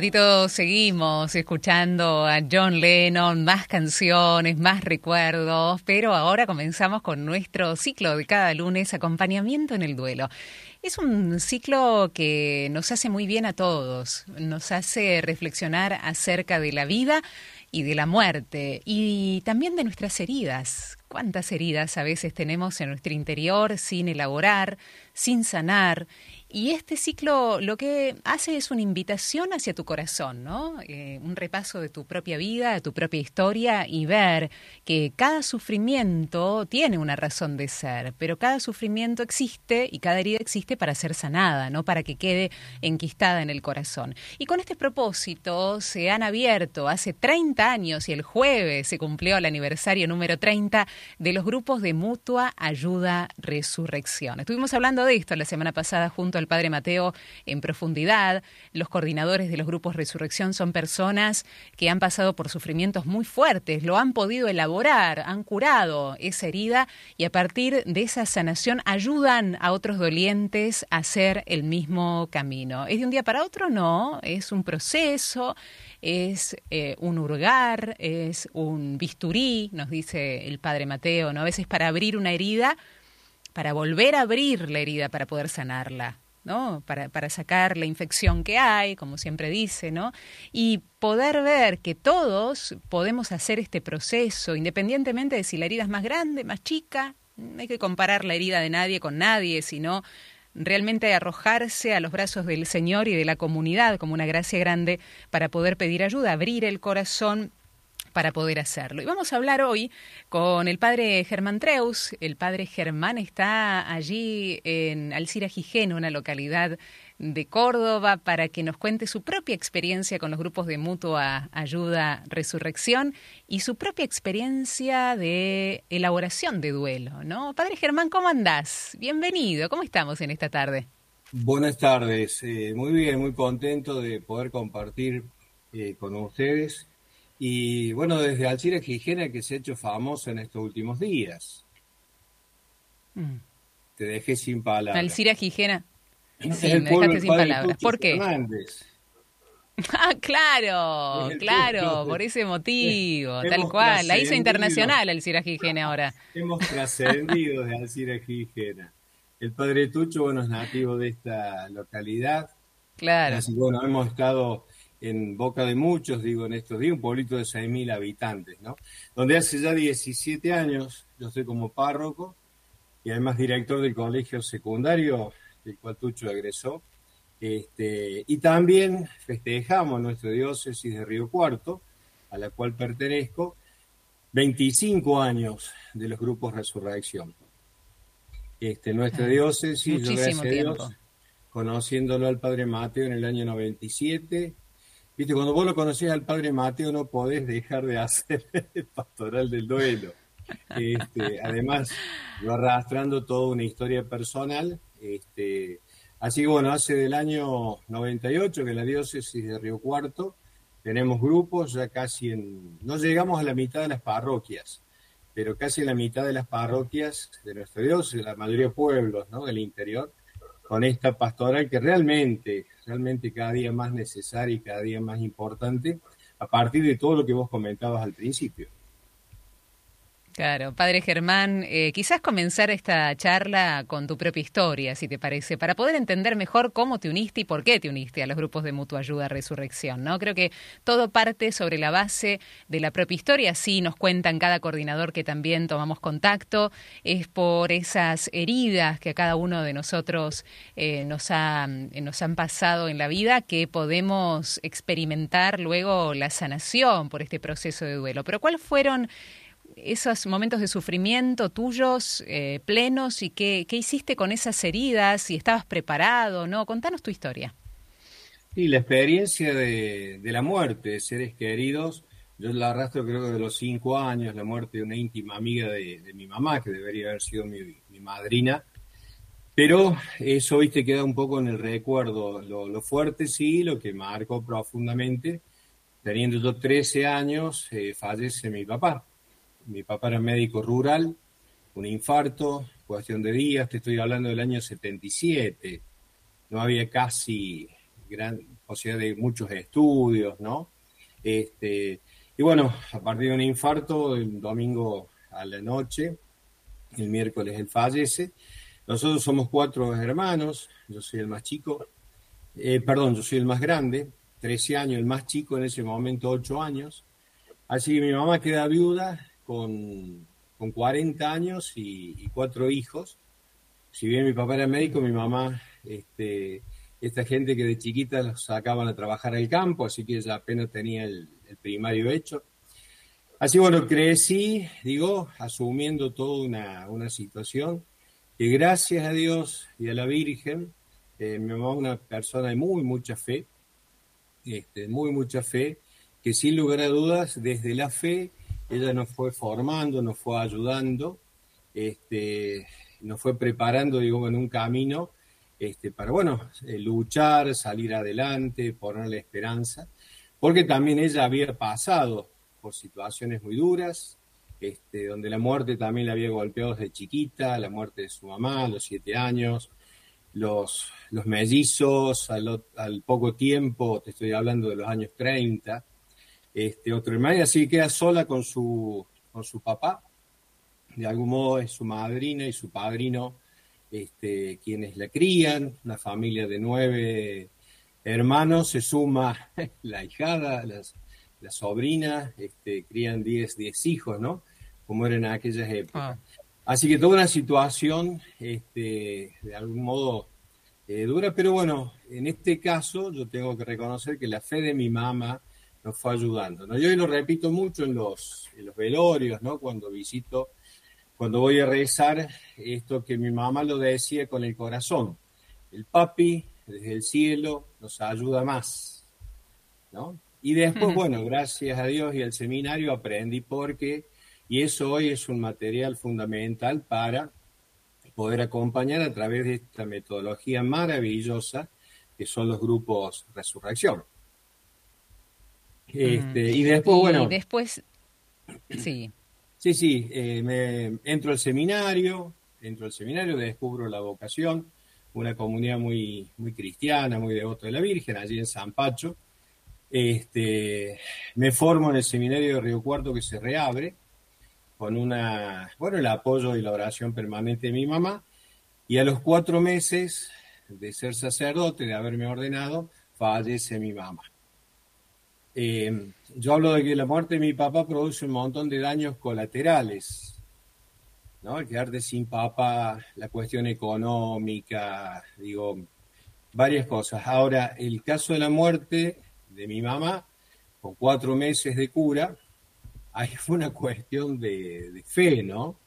ratito seguimos escuchando a John Lennon, más canciones, más recuerdos, pero ahora comenzamos con nuestro ciclo de cada lunes, acompañamiento en el duelo. Es un ciclo que nos hace muy bien a todos, nos hace reflexionar acerca de la vida y de la muerte y también de nuestras heridas. ¿Cuántas heridas a veces tenemos en nuestro interior sin elaborar, sin sanar? Y este ciclo lo que hace es una invitación hacia tu corazón, ¿no? Eh, un repaso de tu propia vida, de tu propia historia y ver que cada sufrimiento tiene una razón de ser, pero cada sufrimiento existe y cada herida existe para ser sanada, no para que quede enquistada en el corazón. Y con este propósito se han abierto hace 30 años y el jueves se cumplió el aniversario número 30 de los grupos de mutua ayuda resurrección. Estuvimos hablando de esto la semana pasada junto al Padre Mateo en profundidad. Los coordinadores de los grupos Resurrección son personas que han pasado por sufrimientos muy fuertes, lo han podido elaborar, han curado esa herida y a partir de esa sanación ayudan a otros dolientes a hacer el mismo camino. ¿Es de un día para otro? No, es un proceso es eh, un hurgar, es un bisturí, nos dice el padre Mateo, ¿no? A veces para abrir una herida, para volver a abrir la herida, para poder sanarla. ¿No? Para, sacar la infección que hay, como siempre dice, ¿no? Y poder ver que todos podemos hacer este proceso, independientemente de si la herida es más grande, más chica, no hay que comparar la herida de nadie con nadie, sino realmente arrojarse a los brazos del Señor y de la comunidad como una gracia grande para poder pedir ayuda, abrir el corazón para poder hacerlo. Y vamos a hablar hoy con el padre Germán Treus. El padre Germán está allí en Alcira Gijeno, una localidad de Córdoba, para que nos cuente su propia experiencia con los grupos de mutua ayuda resurrección y su propia experiencia de elaboración de duelo, ¿no? Padre Germán, ¿cómo andás? Bienvenido, ¿cómo estamos en esta tarde? Buenas tardes, eh, muy bien, muy contento de poder compartir eh, con ustedes y bueno, desde Alcira Gijena que se ha hecho famoso en estos últimos días. Mm. Te dejé sin palabras. Alcira Gijena. Sí, me dejaste sin palabras. ¿Por qué? Ah, claro, claro, por ese motivo, tal cual. La hizo internacional Alcira Gijena ahora. Hemos trascendido de Alcira Gijena. El padre Tucho, bueno, es nativo de esta localidad. Claro. Así bueno, hemos estado en boca de muchos, digo, en estos días, un pueblito de 6.000 habitantes, ¿no? Donde hace ya 17 años yo estoy como párroco y además director del colegio secundario, del cual Tucho egresó. Este, y también festejamos nuestra diócesis de Río Cuarto, a la cual pertenezco, 25 años de los grupos Resurrección. Este, nuestra diócesis, yo gracias a Dios, conociéndolo al Padre Mateo en el año 97, Viste, cuando vos lo conocés al padre Mateo no podés dejar de hacer el pastoral del duelo. Este, además, yo arrastrando toda una historia personal. Este, así que bueno, hace del año 98 que en la diócesis de Río Cuarto tenemos grupos, ya casi en, no llegamos a la mitad de las parroquias, pero casi en la mitad de las parroquias de nuestra diócesis, la mayoría de pueblos ¿no? del interior, con esta pastoral que realmente, realmente cada día más necesaria y cada día más importante, a partir de todo lo que vos comentabas al principio. Claro, padre Germán, eh, quizás comenzar esta charla con tu propia historia, si te parece, para poder entender mejor cómo te uniste y por qué te uniste a los grupos de mutua ayuda Resurrección, ¿no? Creo que todo parte sobre la base de la propia historia, así nos cuentan cada coordinador que también tomamos contacto, es por esas heridas que a cada uno de nosotros eh, nos, ha, nos han pasado en la vida que podemos experimentar luego la sanación por este proceso de duelo. Pero ¿cuáles fueron esos momentos de sufrimiento tuyos eh, plenos y qué, qué, hiciste con esas heridas, si estabas preparado, ¿no? Contanos tu historia. Sí, la experiencia de, la muerte de seres queridos Yo la arrastro creo que de los cinco años, la muerte de una íntima amiga de, mi mamá, que debería haber sido mi, madrina. Pero eso, viste, queda un poco en el recuerdo. Lo, fuerte sí, lo que marcó profundamente. Teniendo yo 13 años, eh, fallece mi papá. Mi papá era médico rural, un infarto, cuestión de días, te estoy hablando del año 77. No había casi gran posibilidad de muchos estudios, ¿no? Este, y bueno, a partir de un infarto, el domingo a la noche, el miércoles él fallece. Nosotros somos cuatro hermanos, yo soy el más chico, eh, perdón, yo soy el más grande, 13 años, el más chico en ese momento 8 años. Así que mi mamá queda viuda con, con 40 años y, cuatro hijos. Si bien mi papá era médico, mi mamá, este, esta gente que de chiquita los sacaban a trabajar al campo, así que ella apenas tenía el, el primario hecho. Así bueno, crecí, digo, asumiendo toda una, situación que gracias a Dios y a la Virgen, eh, mi mamá es una persona de muy mucha fe, este, muy mucha fe, que sin lugar a dudas, desde la fe, ella nos fue formando, nos fue ayudando, este, nos fue preparando, digo, en un camino este, para, bueno, eh, luchar, salir adelante, ponerle esperanza porque también ella había pasado por situaciones muy duras, este, donde la muerte también la había golpeado desde chiquita, la muerte de su mamá a los siete años, los, los mellizos al, poco tiempo, te estoy hablando de los años 30, este, otro hermano, así que queda sola con su, con su papá, de algún modo es su madrina y su padrino este, quienes la crían, una familia de nueve hermanos, se suma la hijada, las, la sobrina, este, crían 10 diez, hijos, ¿no? Como eran en aquellas épocas. Ah. Así que toda una situación, este, de algún modo, eh, dura, pero bueno, en este caso yo tengo que reconocer que la fe de mi mamá nos fue ayudando. ¿no? Yo lo repito mucho en los, en los velorios, ¿no? Cuando visito, cuando voy a rezar, esto que mi mamá lo decía con el corazón. El papi desde el cielo nos ayuda más, ¿no? Y después, bueno, gracias a Dios y al seminario aprendí porque, y eso hoy es un material fundamental para poder acompañar a través de esta metodología maravillosa que son los grupos Resurrección. Este, y después, bueno. después, sí. Sí, sí, eh, me, entro al seminario, entro al seminario, descubro la vocación una comunidad muy, muy cristiana, muy devota de la Virgen, allí en San Pacho. Este, me formo en el seminario de Río Cuarto que se reabre con una, bueno, el apoyo y la oración permanente de mi mamá. Y a los cuatro meses de ser sacerdote, de haberme ordenado, fallece mi mamá. Eh, yo hablo de que la muerte de mi papá produce un montón de daños colaterales ¿no? El quedarte sin papá, la cuestión económica, digo, varias cosas. Ahora, el caso de la muerte de mi mamá, con cuatro meses de cura, ahí fue una cuestión de, fe, ¿no?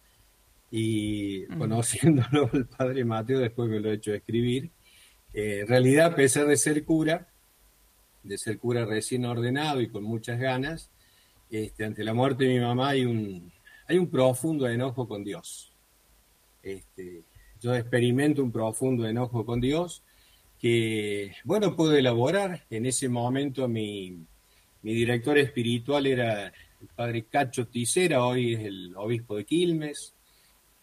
Y conociéndolo el padre Mateo, después me lo he hecho escribir, eh, en realidad, a pesar de ser cura, de ser cura recién ordenado y con muchas ganas, este, ante la muerte de mi mamá hay un, hay un profundo enojo con Dios. Este, yo experimento un profundo enojo con Dios que, bueno, puedo elaborar. En ese momento mi, director espiritual era el padre Cacho Ticera, hoy es el obispo de Quilmes,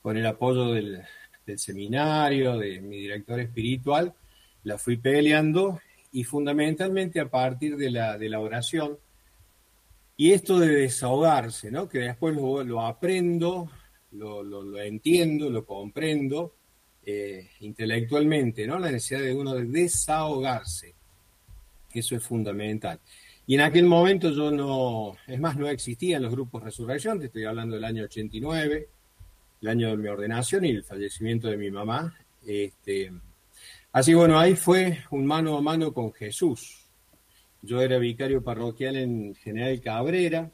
con el apoyo del, seminario, de mi director espiritual, la fui peleando y fundamentalmente a partir de la, de la oración, y esto de desahogarse, ¿no? que después lo, aprendo, lo, entiendo, lo comprendo eh, intelectualmente, ¿no? la necesidad de uno de desahogarse. Eso es fundamental. Y en aquel momento yo no, es más, no existían los grupos Resurrección, te estoy hablando del año 89, el año de mi ordenación y el fallecimiento de mi mamá. Este, así bueno, ahí fue un mano a mano con Jesús, yo era vicario parroquial en General Cabrera,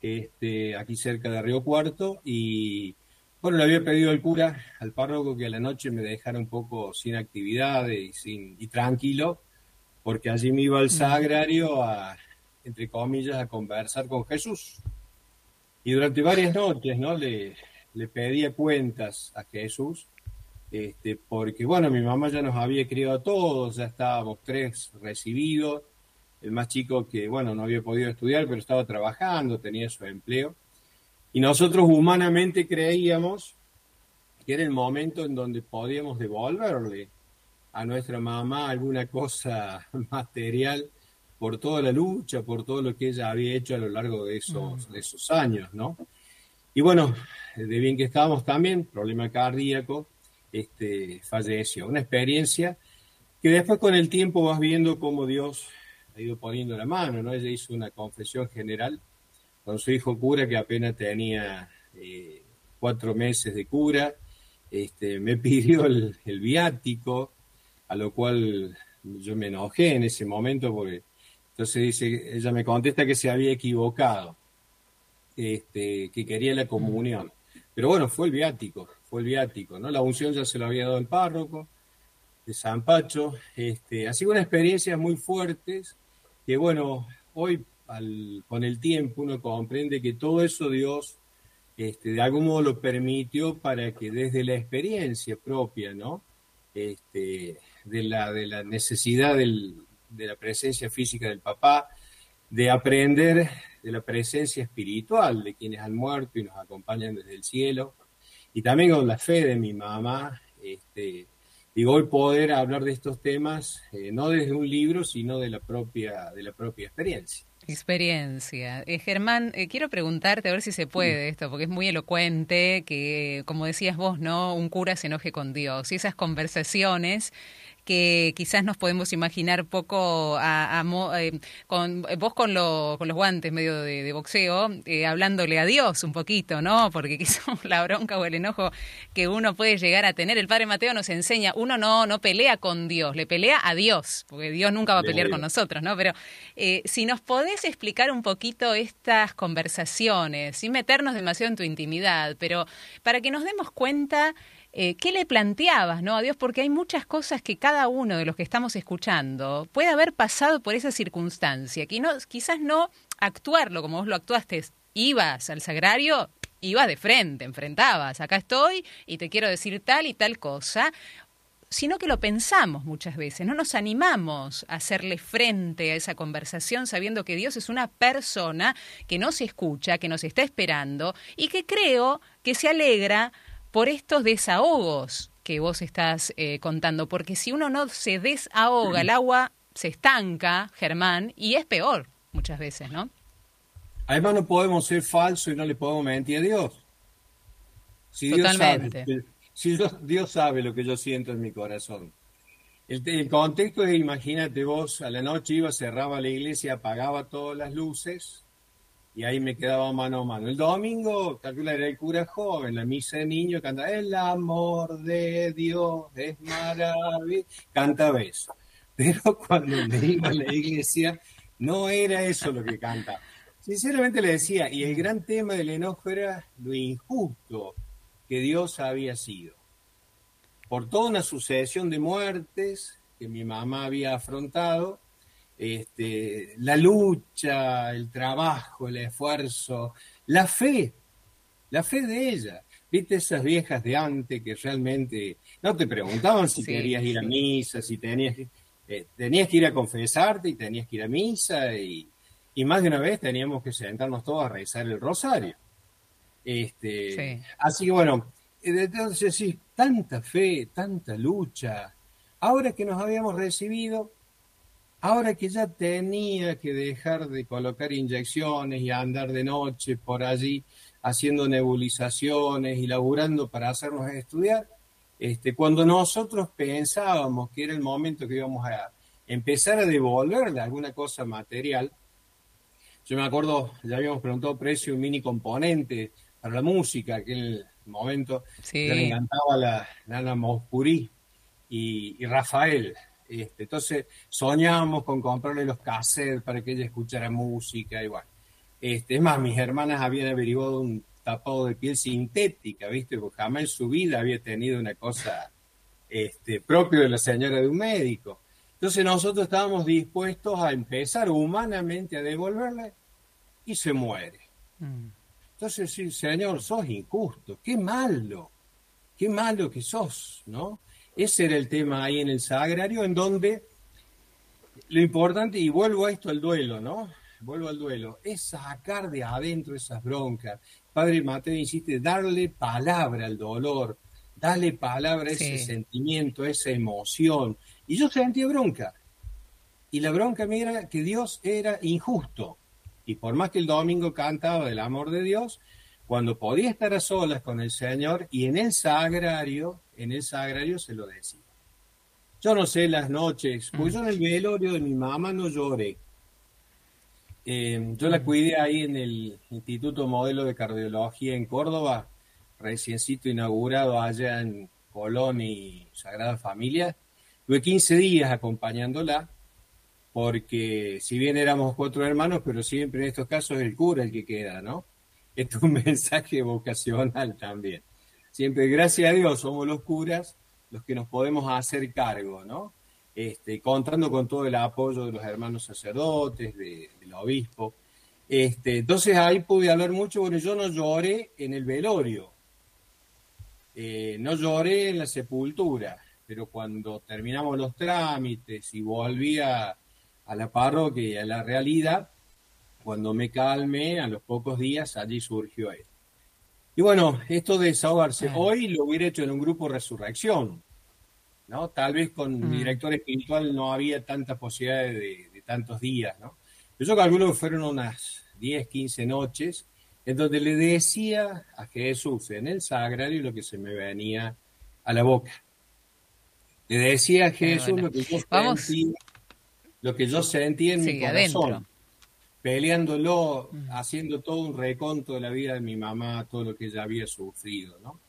este, aquí cerca de Río Cuarto, y bueno, le había pedido al cura, al párroco, que a la noche me dejara un poco sin actividad y, sin, y tranquilo, porque allí me iba al sagrario a, entre comillas, a conversar con Jesús. Y durante varias noches, ¿no? Le, le pedía cuentas a Jesús, este, porque, bueno, mi mamá ya nos había criado a todos, ya estábamos tres recibidos, el más chico que, bueno, no había podido estudiar, pero estaba trabajando, tenía su empleo. Y nosotros humanamente creíamos que era el momento en donde podíamos devolverle a nuestra mamá alguna cosa material por toda la lucha, por todo lo que ella había hecho a lo largo de esos, de esos años, ¿no? Y bueno, de bien que estábamos también, problema cardíaco, este, falleció. Una experiencia que después con el tiempo vas viendo cómo Dios ha ido poniendo la mano, ¿no? Ella hizo una confesión general con su hijo cura que apenas tenía eh, cuatro meses de cura, este, me pidió el, viático, a lo cual yo me enojé en ese momento porque entonces dice, ella me contesta que se había equivocado, este, que quería la comunión. Pero bueno, fue el viático, el viático, ¿no? La unción ya se lo había dado el párroco de San Pacho. Este, ha sido una experiencia muy fuertes que bueno, hoy con el tiempo uno comprende que todo eso Dios este, de algún modo lo permitió para que desde la experiencia propia, ¿no? Este, de, la, de la necesidad de la presencia física del papá, de aprender de la presencia espiritual de quienes han muerto y nos acompañan desde el cielo, y también con la fe de mi mamá, este, digo, hoy poder hablar de estos temas, eh, no desde un libro, sino de la propia, de la propia experiencia. Experiencia. Eh, Germán, eh, quiero preguntarte a ver si se puede esto, porque es muy elocuente que, como decías vos, ¿no? Un cura se enoje con Dios. Y esas conversaciones que quizás nos podemos imaginar poco a, eh, con vos con, lo, con los guantes medio de, boxeo, eh, hablándole a Dios un poquito, ¿no? Porque quizás la bronca o el enojo que uno puede llegar a tener. El Padre Mateo nos enseña, uno no, no pelea con Dios, le pelea a Dios, porque Dios nunca va a pelear con nosotros, ¿no? Pero eh, si nos podés explicar un poquito estas conversaciones, sin meternos demasiado en tu intimidad, pero para que nos demos cuenta eh, ¿qué le planteabas ¿no? a Dios? Porque hay muchas cosas que cada uno de los que estamos escuchando puede haber pasado por esa circunstancia, que no, quizás no actuarlo como vos lo actuaste, ibas al sagrario, ibas de frente, enfrentabas, acá estoy y te quiero decir tal y tal cosa, sino que lo pensamos muchas veces, no nos animamos a hacerle frente a esa conversación sabiendo que Dios es una persona que nos escucha, que nos está esperando y que creo que se alegra por estos desahogos que vos estás eh, contando, porque si uno no se desahoga, el agua se estanca, Germán, y es peor muchas veces, ¿no? Además no podemos ser falsos y no le podemos mentir a Dios. Si Totalmente. Dios sabe, si Dios, sabe lo que yo siento en mi corazón. El, el, contexto es, imagínate vos, a la noche iba, cerraba la iglesia, apagaba todas las luces, y ahí me quedaba mano a mano. El domingo, calcula, era el cura joven, la misa de niño, canta El amor de Dios es maravilloso, canta beso. Pero cuando me iba a la iglesia, no era eso lo que canta. Sinceramente le decía, y el gran tema del enojo era lo injusto que Dios había sido. Por toda una sucesión de muertes que mi mamá había afrontado, este, la lucha, el trabajo, el esfuerzo, la fe, la fe de ella. ¿Viste esas viejas de antes que realmente no te preguntaban si querías ir a misa, si tenías, eh, tenías que ir a confesarte y tenías que ir a misa y, más de una vez teníamos que sentarnos todos a rezar el rosario. Este, Así que bueno, entonces sí, tanta fe, tanta lucha. Ahora que nos habíamos recibido, Ahora que ya tenía que dejar de colocar inyecciones y andar de noche por allí haciendo nebulizaciones y laburando para hacernos estudiar, este, cuando nosotros pensábamos que era el momento que íbamos a empezar a devolverle alguna cosa material, yo me acuerdo, ya habíamos preguntado precio un mini componente para la música, aquel momento, sí. me encantaba la Nana Moscurí y Rafael, este, entonces soñábamos con comprarle los cassettes para que ella escuchara música y bueno. Este, es más, mis hermanas habían averiguado un tapado de piel sintética, ¿viste? Porque jamás en su vida había tenido una cosa este, propio de la señora de un médico. Entonces nosotros estábamos dispuestos a empezar humanamente a devolverle y se muere. Mm. Entonces, sí, Señor, sos injusto, qué malo, qué malo que sos, ¿no? Ese era el tema ahí en el sagrario, en donde lo importante, y vuelvo a esto al duelo, ¿no? Vuelvo al duelo, es sacar de adentro esas broncas. Padre Mateo insiste, darle palabra al dolor, darle palabra a ese sentimiento, a esa emoción. Y yo sentía bronca. Y la bronca mira que Dios era injusto. Y por más que el domingo cantaba del amor de Dios, cuando podía estar a solas con el Señor y en el sagrario, en el sagrario se lo decía. Yo no sé las noches, pues yo en el velorio de mi mamá no lloré. Eh, yo la mm. cuidé ahí en el Instituto Modelo de Cardiología en Córdoba, reciencito inaugurado allá en Colón y Sagrada Familia. Tuve 15 días acompañándola porque si bien éramos cuatro hermanos, pero siempre en estos casos es el cura el que queda, ¿no? Es un mensaje vocacional también. Siempre, gracias a Dios, somos los curas los que nos podemos hacer cargo, ¿no? Este, contando con todo el apoyo de los hermanos sacerdotes, del obispo. Este, entonces ahí pude hablar mucho, bueno, yo no lloré en el velorio, eh, no lloré en la sepultura, pero cuando terminamos los trámites y volvía a la parroquia y a la realidad, cuando me calmé, a los pocos días, allí surgió él. Y bueno, esto de desahogarse, hoy lo hubiera hecho en un grupo Resurrección, ¿no? Tal vez con mi mm. director espiritual no había tanta posibilidad de, tantos días, ¿no? Yo calculo que fueron unas 10, 15 noches en donde le decía a Jesús en el sagrario lo que se me venía a la boca. Le decía a Jesús lo que yo sentía lo que yo sentí en mi corazón, peleándolo, mm. haciendo todo un reconto de la vida de mi mamá, todo lo que ella había sufrido, ¿no?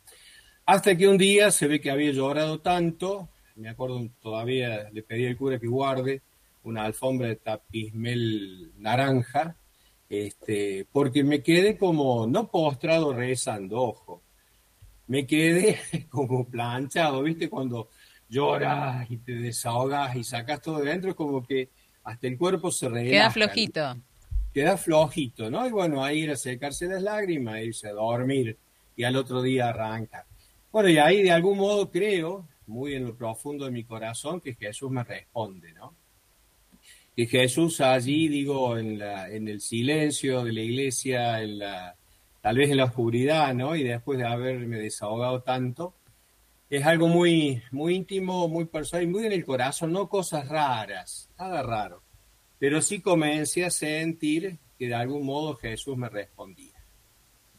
Hasta que un día se ve que había llorado tanto, me acuerdo todavía, le pedí al cura que guarde una alfombra de tapismel naranja, este, porque me quedé como, no postrado rezando, ojo, me quedé como planchado, ¿viste? Cuando lloras y te desahogas y sacas todo de dentro, es como que hasta el cuerpo se relaja. Queda flojito. Queda flojito, ¿no? Y bueno, ahí ir a secarse las lágrimas, irse a dormir y al otro día arranca. Bueno, y ahí de algún modo creo, muy en lo profundo de mi corazón, que Jesús me responde, ¿no? Que Jesús allí, digo, en, la, en el silencio de la iglesia, en la, tal vez en la oscuridad, ¿no? Y después de haberme desahogado tanto, es algo muy, muy íntimo, muy personal y muy en el corazón, no cosas raras, nada raro. Pero sí comencé a sentir que de algún modo Jesús me respondía.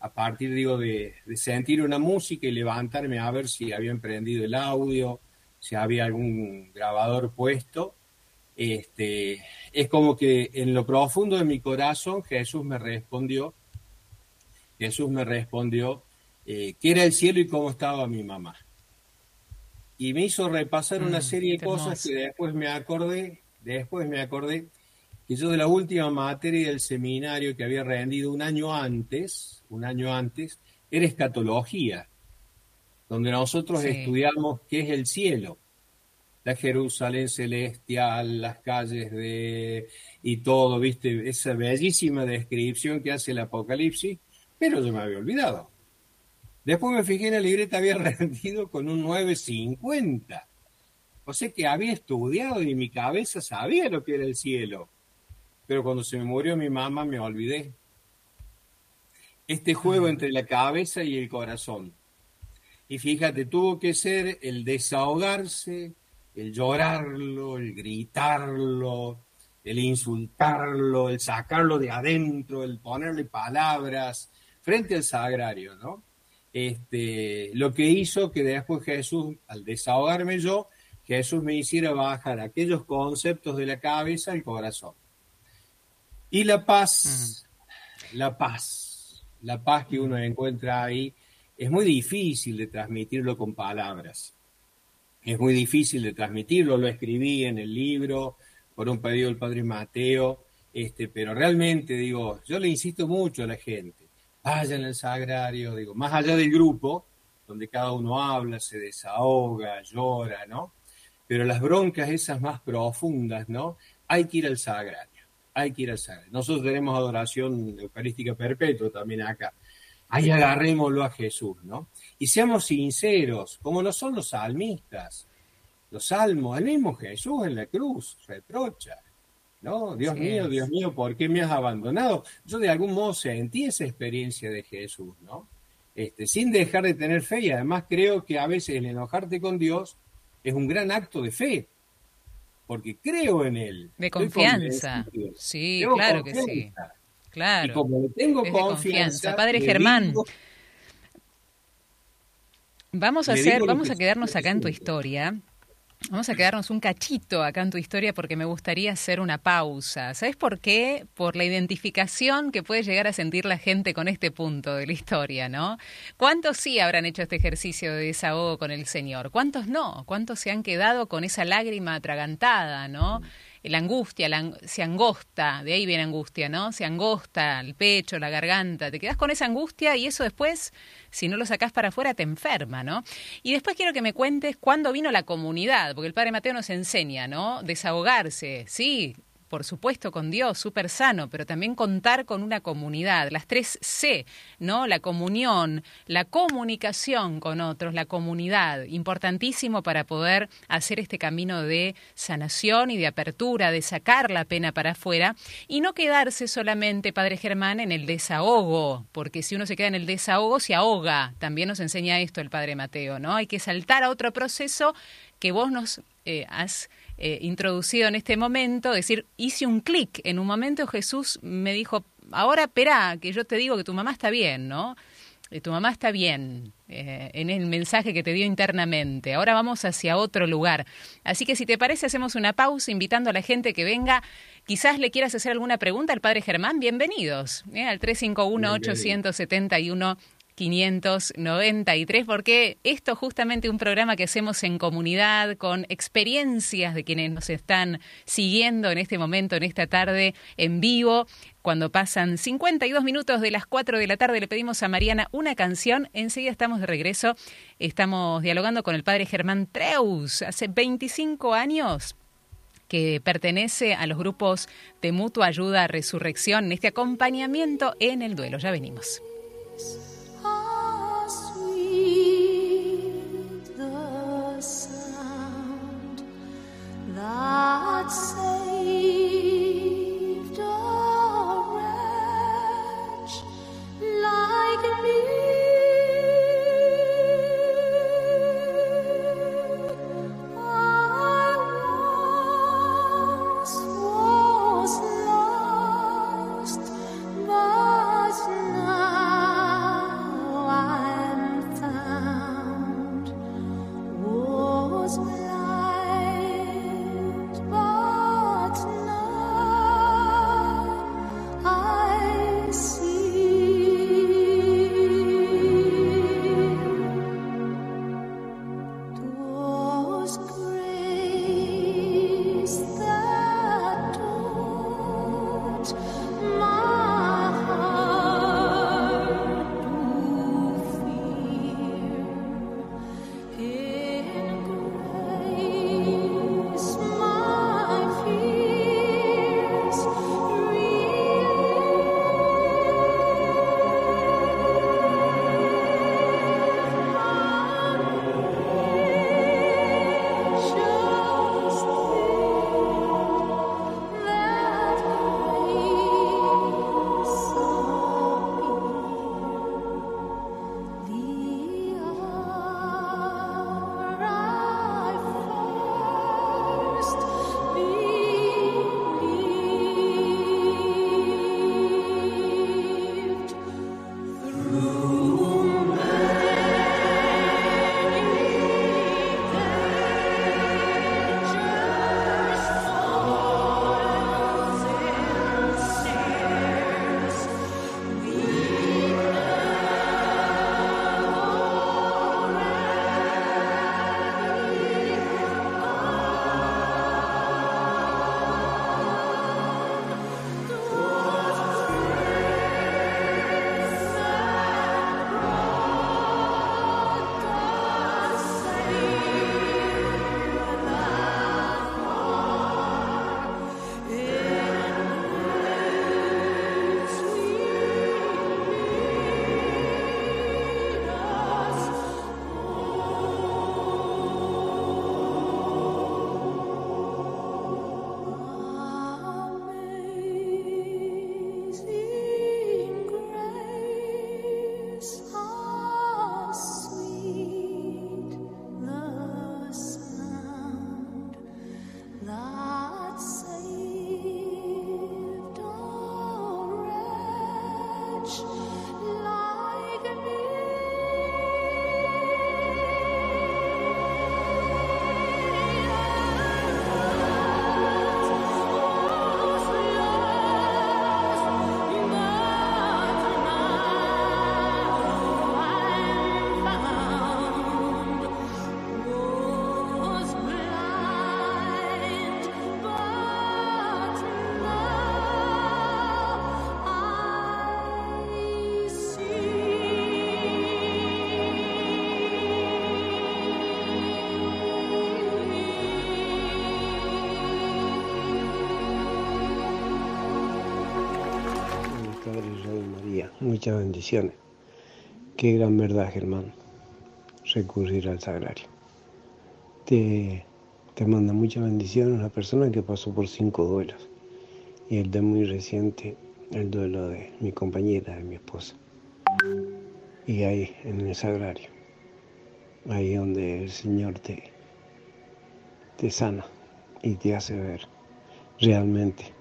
A partir, digo, de, sentir una música y levantarme a ver si había emprendido el audio, si había algún grabador puesto, este, es como que en lo profundo de mi corazón Jesús me respondió, Jesús me respondió eh, qué era el cielo y cómo estaba mi mamá y me hizo repasar una mm, serie de cosas que después me acordé, después me acordé que yo de la última materia del seminario que había rendido un año antes, un año antes, era escatología, donde nosotros estudiamos qué es el cielo, la Jerusalén celestial, las calles de y todo, viste, esa bellísima descripción que hace el Apocalipsis, pero yo me había olvidado. Después me fijé en la libreta, había rendido con un 950. O sea que había estudiado y mi cabeza sabía lo que era el cielo. Pero cuando se me murió mi mamá me olvidé. Este juego entre la cabeza y el corazón. Y fíjate, tuvo que ser el desahogarse, el llorarlo, el gritarlo, el insultarlo, el sacarlo de adentro, el ponerle palabras frente al sagrario, ¿no? este, lo que hizo que después Jesús, al desahogarme yo, Jesús me hiciera bajar aquellos conceptos de la cabeza al corazón. Y la paz, la paz, la paz que uno encuentra ahí, es muy difícil de transmitirlo con palabras. Es muy difícil de transmitirlo, lo escribí en el libro por un pedido del padre Mateo, este, pero realmente digo, yo le insisto mucho a la gente vayan al sagrario, digo, más allá del grupo, donde cada uno habla, se desahoga, llora, ¿no? pero las broncas esas más profundas, ¿no? Hay que ir al sagrario, hay que ir al sagrario. Nosotros tenemos adoración eucarística perpetua también acá. Ahí agarrémoslo a Jesús, ¿no? Y seamos sinceros, como no son los salmistas. Los salmos, el mismo Jesús en la cruz reprocha, ¿no? Dios mío, Dios mío, ¿por qué me has abandonado? Yo de algún modo sentí esa experiencia de Jesús, ¿no? Este, sin dejar de tener fe y además creo que a veces el enojarte con Dios es un gran acto de fe, porque creo en Él. De confianza. Sí, claro que sí. Claro. Y como tengo confianza, Padre Germán. Vamos a hacer, vamos a quedarnos acá en tu historia Vamos a quedarnos un cachito acá en tu historia porque me gustaría hacer una pausa. ¿Sabes por qué? Por la identificación que puede llegar a sentir la gente con este punto de la historia, ¿no? ¿Cuántos sí habrán hecho este ejercicio de desahogo con el Señor? ¿Cuántos no? ¿Cuántos se han quedado con esa lágrima atragantada, ¿no? La angustia, se angosta, de ahí viene angustia, ¿no? Se angosta el pecho, la garganta, te quedas con esa angustia y eso después, si no lo sacás para afuera, te enferma, ¿no? Y después quiero que me cuentes cuándo vino la comunidad, porque el Padre Mateo nos enseña, ¿no? Desahogarse, sí, por supuesto, con Dios, súper sano, pero también contar con una comunidad, las tres C, ¿no? La comunión, la comunicación con otros, la comunidad, importantísimo para poder hacer este camino de sanación y de apertura, de sacar la pena para afuera y no quedarse solamente, Padre Germán, en el desahogo, porque si uno se queda en el desahogo, se ahoga. También nos enseña esto el Padre Mateo, ¿no? Hay que saltar a otro proceso que vos nos eh, has eh, introducido en este momento, decir, hice un clic. En un momento Jesús me dijo, ahora espera, que yo te digo que tu mamá está bien, ¿no? Que tu mamá está bien eh, en el mensaje que te dio internamente. Ahora vamos hacia otro lugar. Así que si te parece, hacemos una pausa invitando a la gente que venga. Quizás le quieras hacer alguna pregunta al padre Germán. Bienvenidos ¿eh? al 351-871. 593, porque esto justamente un programa que hacemos en comunidad, con experiencias de quienes nos están siguiendo en este momento, en esta tarde, en vivo. Cuando pasan 52 minutos de las 4 de la tarde, le pedimos a Mariana una canción. Enseguida estamos de regreso. Estamos dialogando con el padre Germán Treus. Hace 25 años que pertenece a los grupos de mutua ayuda, resurrección, este acompañamiento en el duelo. Ya venimos. heed the sound that says. Muchas bendiciones. Qué gran verdad, Germán, recurrir al sagrario. Te, te manda muchas bendiciones una persona que pasó por cinco duelos. Y el de muy reciente, el duelo de mi compañera, de mi esposa. Y ahí, en el sagrario, ahí donde el Señor te, te sana y te hace ver realmente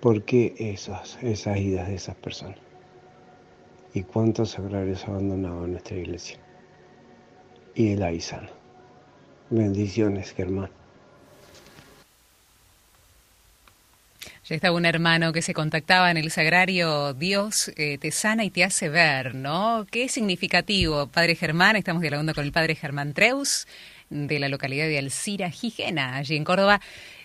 por qué esas, esas idas de esas personas y cuántos sagrarios abandonados en nuestra iglesia. Y el sana. Bendiciones, Germán. Ya estaba un hermano que se contactaba en el sagrario, Dios eh, te sana y te hace ver, ¿no? Qué significativo, Padre Germán, estamos dialogando con el Padre Germán Treus, de la localidad de Alcira, Gijena, allí en Córdoba.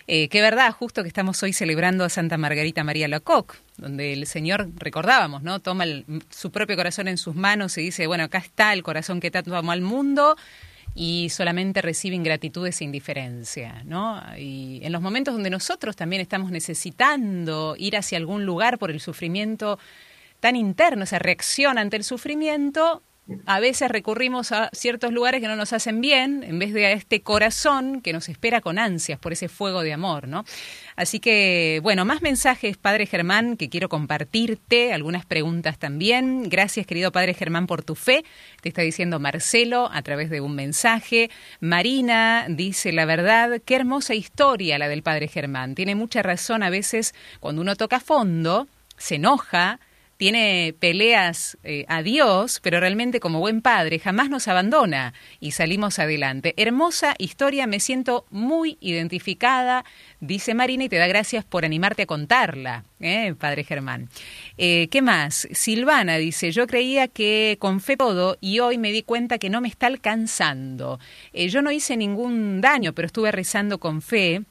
Eh, qué verdad, justo que estamos hoy celebrando a Santa Margarita María Lacoc, donde el Señor, recordábamos, ¿no? Toma su propio corazón en sus manos y dice, bueno, acá está el corazón que te tomado al mundo, y solamente recibe ingratitudes e indiferencia, ¿no? Y en los momentos donde nosotros también estamos necesitando ir hacia algún lugar por el sufrimiento tan interno, esa reacción ante el sufrimiento, a veces recurrimos a ciertos lugares que no nos hacen bien, en vez de a este corazón que nos espera con ansias por ese fuego de amor, ¿no? Así que, bueno, más mensajes, Padre Germán, que quiero compartirte, algunas preguntas también. Gracias, querido Padre Germán, por tu fe. Te está diciendo Marcelo a través de un mensaje. Marina dice, la verdad, qué hermosa historia la del Padre Germán. Tiene mucha razón a veces cuando uno toca fondo, se enoja, tiene peleas eh, a Dios, pero realmente como buen padre jamás nos abandona y salimos adelante. Hermosa historia, me siento muy identificada, dice Marina, y te da gracias por animarte a contarla, ¿eh, padre Germán. Eh, ¿Qué más? Silvana dice, yo creía que con fe todo y hoy me di cuenta que no me está alcanzando. yo no hice ningún daño, pero estuve rezando con fe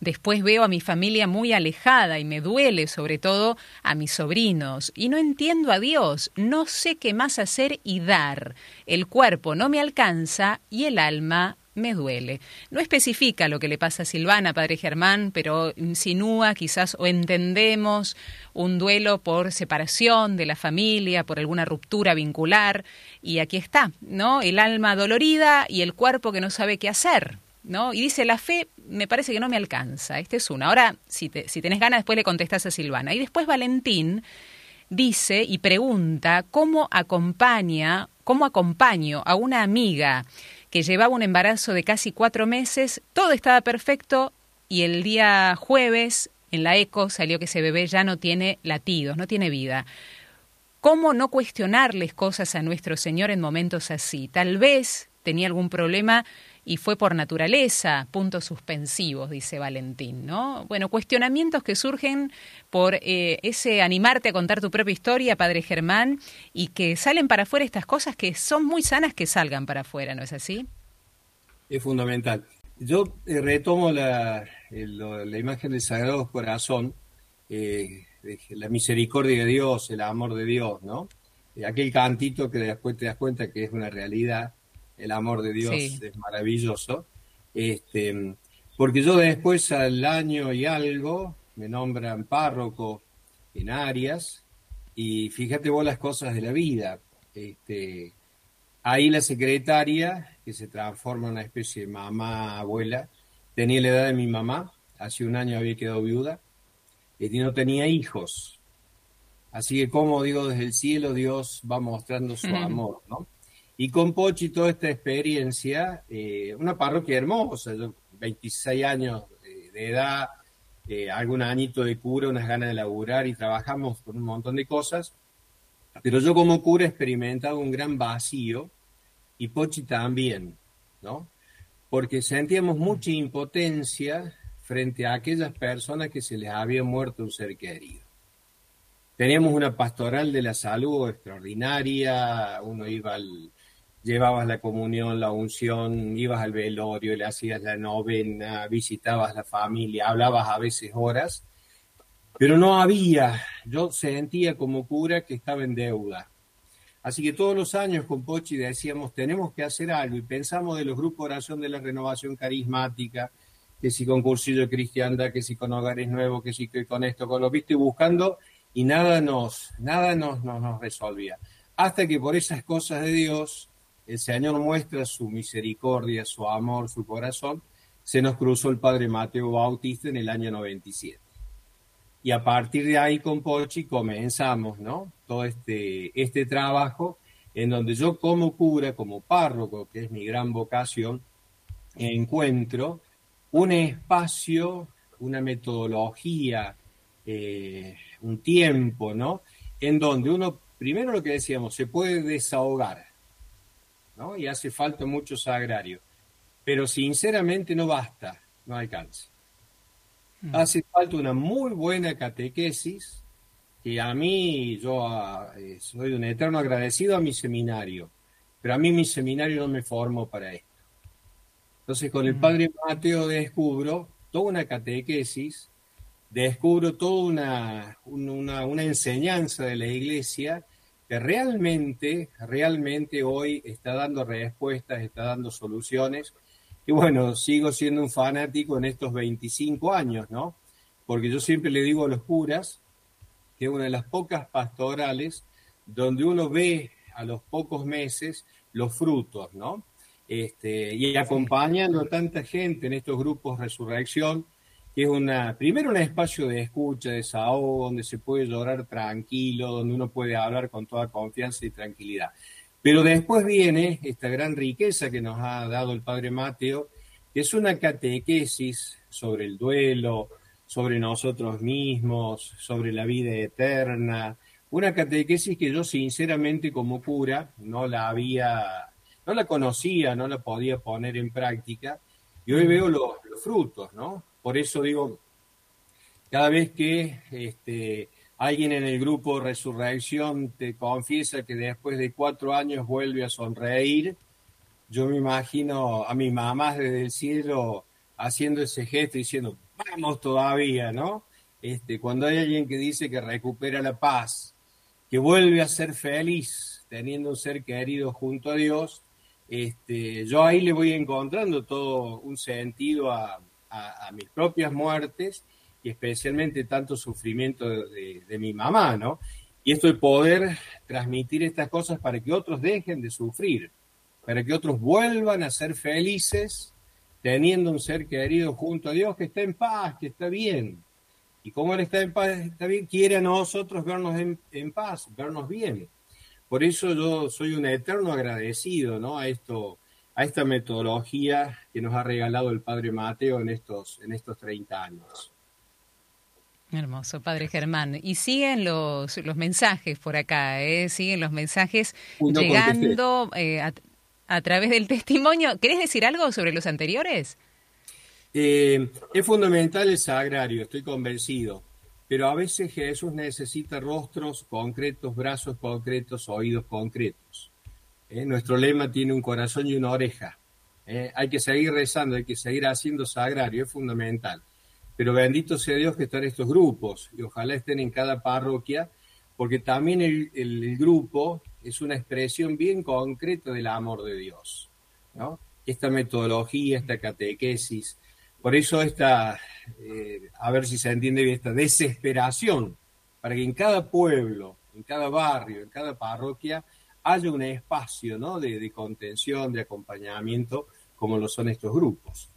Después veo a mi familia muy alejada y me duele sobre todo a mis sobrinos. Y no entiendo a Dios, no sé qué más hacer y dar. El cuerpo no me alcanza y el alma me duele. No especifica lo que le pasa a Silvana, padre Germán, pero insinúa quizás o entendemos un duelo por separación de la familia, por alguna ruptura vincular. Y aquí está, ¿no? El alma dolorida y el cuerpo que no sabe qué hacer. Y dice, la fe me parece que no me alcanza. Esta es una. Ahora, si, te, si tenés ganas, después le contestás a Silvana. Y después Valentín dice y pregunta cómo acompaña, cómo acompaño a una amiga que llevaba un embarazo de casi cuatro meses, todo estaba perfecto y el día jueves en la eco salió que ese bebé ya no tiene latidos, no tiene vida. ¿Cómo no cuestionarles cosas a nuestro Señor en momentos así? Tal vez tenía algún problema y fue por naturaleza, puntos suspensivos, dice Valentín, ¿no? Bueno, cuestionamientos que surgen por eh, ese animarte a contar tu propia historia, Padre Germán, y que salen para afuera estas cosas que son muy sanas que salgan para afuera, ¿no es así? Es fundamental. Yo eh, retomo la, la, imagen del Sagrado Corazón, eh, la misericordia de Dios, el amor de Dios, ¿no? Aquel cantito que después te das cuenta que es una realidad el amor de Dios es maravilloso. Este, porque yo después al año y algo me nombran párroco en Arias y fíjate vos las cosas de la vida. Este, ahí la secretaria, que se transforma en una especie de mamá, abuela, tenía la edad de mi mamá, hace un año había quedado viuda y no tenía hijos. Así que como digo, desde el cielo Dios va mostrando su amor, ¿no? Y con Pochi toda esta experiencia, eh, una parroquia hermosa, yo 26 años de, edad, eh, algún añito de cura, unas ganas de laburar y trabajamos con un montón de cosas, pero yo como cura he experimentado un gran vacío y Pochi también, ¿no? Porque sentíamos mucha impotencia frente a aquellas personas que se les había muerto un ser querido. Teníamos una pastoral de la salud extraordinaria, uno iba al, llevabas la comunión, la unción, ibas al velorio, le hacías la novena, visitabas la familia, hablabas a veces horas, pero no había, yo sentía como cura que estaba en deuda. Así que todos los años con Pochi decíamos, tenemos que hacer algo y pensamos de los grupos de oración de la renovación carismática, que si con cursillo de cristiandad, que si con hogares nuevos, que si con esto, con lo visto y buscando y nada nos, nada nos, nos, resolvía. Hasta que por esas cosas de Dios, el Señor muestra su misericordia, su amor, su corazón, se nos cruzó el Padre Mateo Bautista en el año 97. Y a partir de ahí con Pochi comenzamos, ¿no? Todo este, este trabajo en donde yo como cura, como párroco, que es mi gran vocación, encuentro un espacio, una metodología, eh, un tiempo, ¿no? En donde uno, primero lo que decíamos, se puede desahogar, ¿no? Y hace falta mucho sagrario. Pero sinceramente no basta, no alcanza. Mm. Hace falta una muy buena catequesis, que a mí, yo ah, eh, soy un eterno agradecido a mi seminario, pero a mí mi seminario no me formó para esto. Entonces con el mm. padre Mateo descubro toda una catequesis, descubro toda una, una, una enseñanza de la iglesia que realmente, realmente hoy está dando respuestas, está dando soluciones y bueno, sigo siendo un fanático en estos 25 años, ¿no? Porque yo siempre le digo a los curas que es una de las pocas pastorales donde uno ve a los pocos meses los frutos, ¿no? Este, y acompañando a tanta gente en estos grupos Resurrección, que es una, primero un espacio de escucha, de desahogo, donde se puede llorar tranquilo, donde uno puede hablar con toda confianza y tranquilidad. Pero después viene esta gran riqueza que nos ha dado el Padre Mateo, que es una catequesis sobre el duelo, sobre nosotros mismos, sobre la vida eterna, una catequesis que yo sinceramente como cura no la había, no la conocía, no la podía poner en práctica, y hoy veo los, frutos, ¿no? Por eso digo, cada vez que este, alguien en el grupo Resurrección te confiesa que después de cuatro años vuelve a sonreír, yo me imagino a mi mamá desde el cielo haciendo ese gesto diciendo, vamos todavía, ¿no? Este, cuando hay alguien que dice que recupera la paz, que vuelve a ser feliz teniendo un ser querido junto a Dios, este, yo ahí le voy encontrando todo un sentido a mis propias muertes y especialmente tanto sufrimiento de, mi mamá, ¿no? Y esto de poder transmitir estas cosas para que otros dejen de sufrir, para que otros vuelvan a ser felices teniendo un ser querido junto a Dios que está en paz, que está bien. Y como Él está en paz, está bien, quiere a nosotros vernos en, en paz, vernos bien. Por eso yo soy un eterno agradecido ¿no? a, esto, a esta metodología que nos ha regalado el Padre Mateo en estos, en estos 30 años. Hermoso, Padre Germán. Y siguen los, los mensajes por acá, ¿eh? siguen los mensajes llegando eh, a, través del testimonio. ¿Querés decir algo sobre los anteriores? Eh, es fundamental el sagrario, estoy convencido. Pero a veces Jesús necesita rostros concretos, brazos concretos, oídos concretos. ¿Eh? Nuestro lema tiene un corazón y una oreja. Hay que seguir rezando, hay que seguir haciendo sagrario, es fundamental. Pero bendito sea Dios que están estos grupos y ojalá estén en cada parroquia, porque también el, grupo es una expresión bien concreta del amor de Dios. Esta metodología, esta catequesis, por eso esta, eh, a ver si se entiende bien, esta desesperación, para que en cada pueblo, en cada barrio, en cada parroquia, haya un espacio ¿no? de, contención, de acompañamiento, como lo son estos grupos.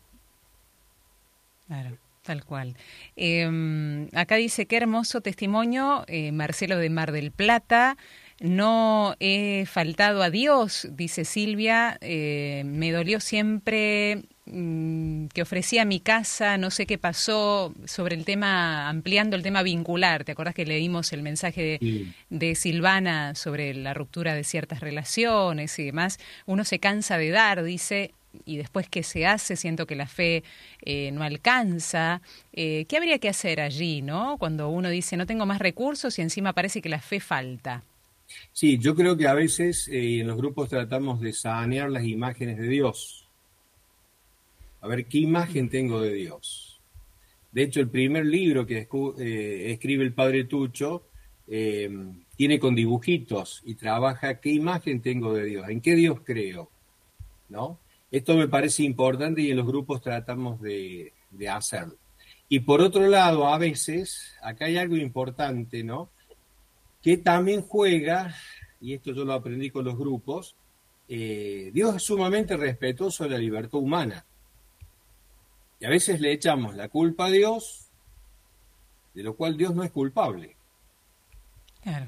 Claro. Tal cual. Em, acá dice, qué hermoso testimonio, eh, Marcelo de Mar del Plata. No he faltado a Dios, dice Silvia. Eh, me dolió siempre mm, que ofrecía mi casa, no sé qué pasó sobre el tema, ampliando el tema vincular. ¿Te acuerdas que leímos el mensaje de, Silvana sobre la ruptura de ciertas relaciones y demás? Uno se cansa de dar, dice, y después que se hace, siento que la fe eh, no alcanza. Eh, ¿Qué habría que hacer allí, no? Cuando uno dice no tengo más recursos y encima parece que la fe falta. Sí, yo creo que a veces eh, en los grupos tratamos de sanear las imágenes de Dios. A ver, ¿qué imagen tengo de Dios? De hecho, el primer libro que escribe el padre Tucho tiene con dibujitos y trabaja qué imagen tengo de Dios, en qué Dios creo, ¿no? Esto me parece importante y en los grupos tratamos de, hacerlo. Y por otro lado, a veces, acá hay algo importante, ¿no? que también juega, y esto yo lo aprendí con los grupos, eh, Dios es sumamente respetuoso de la libertad humana. Y a veces le echamos la culpa a Dios, de lo cual Dios no es culpable. Claro.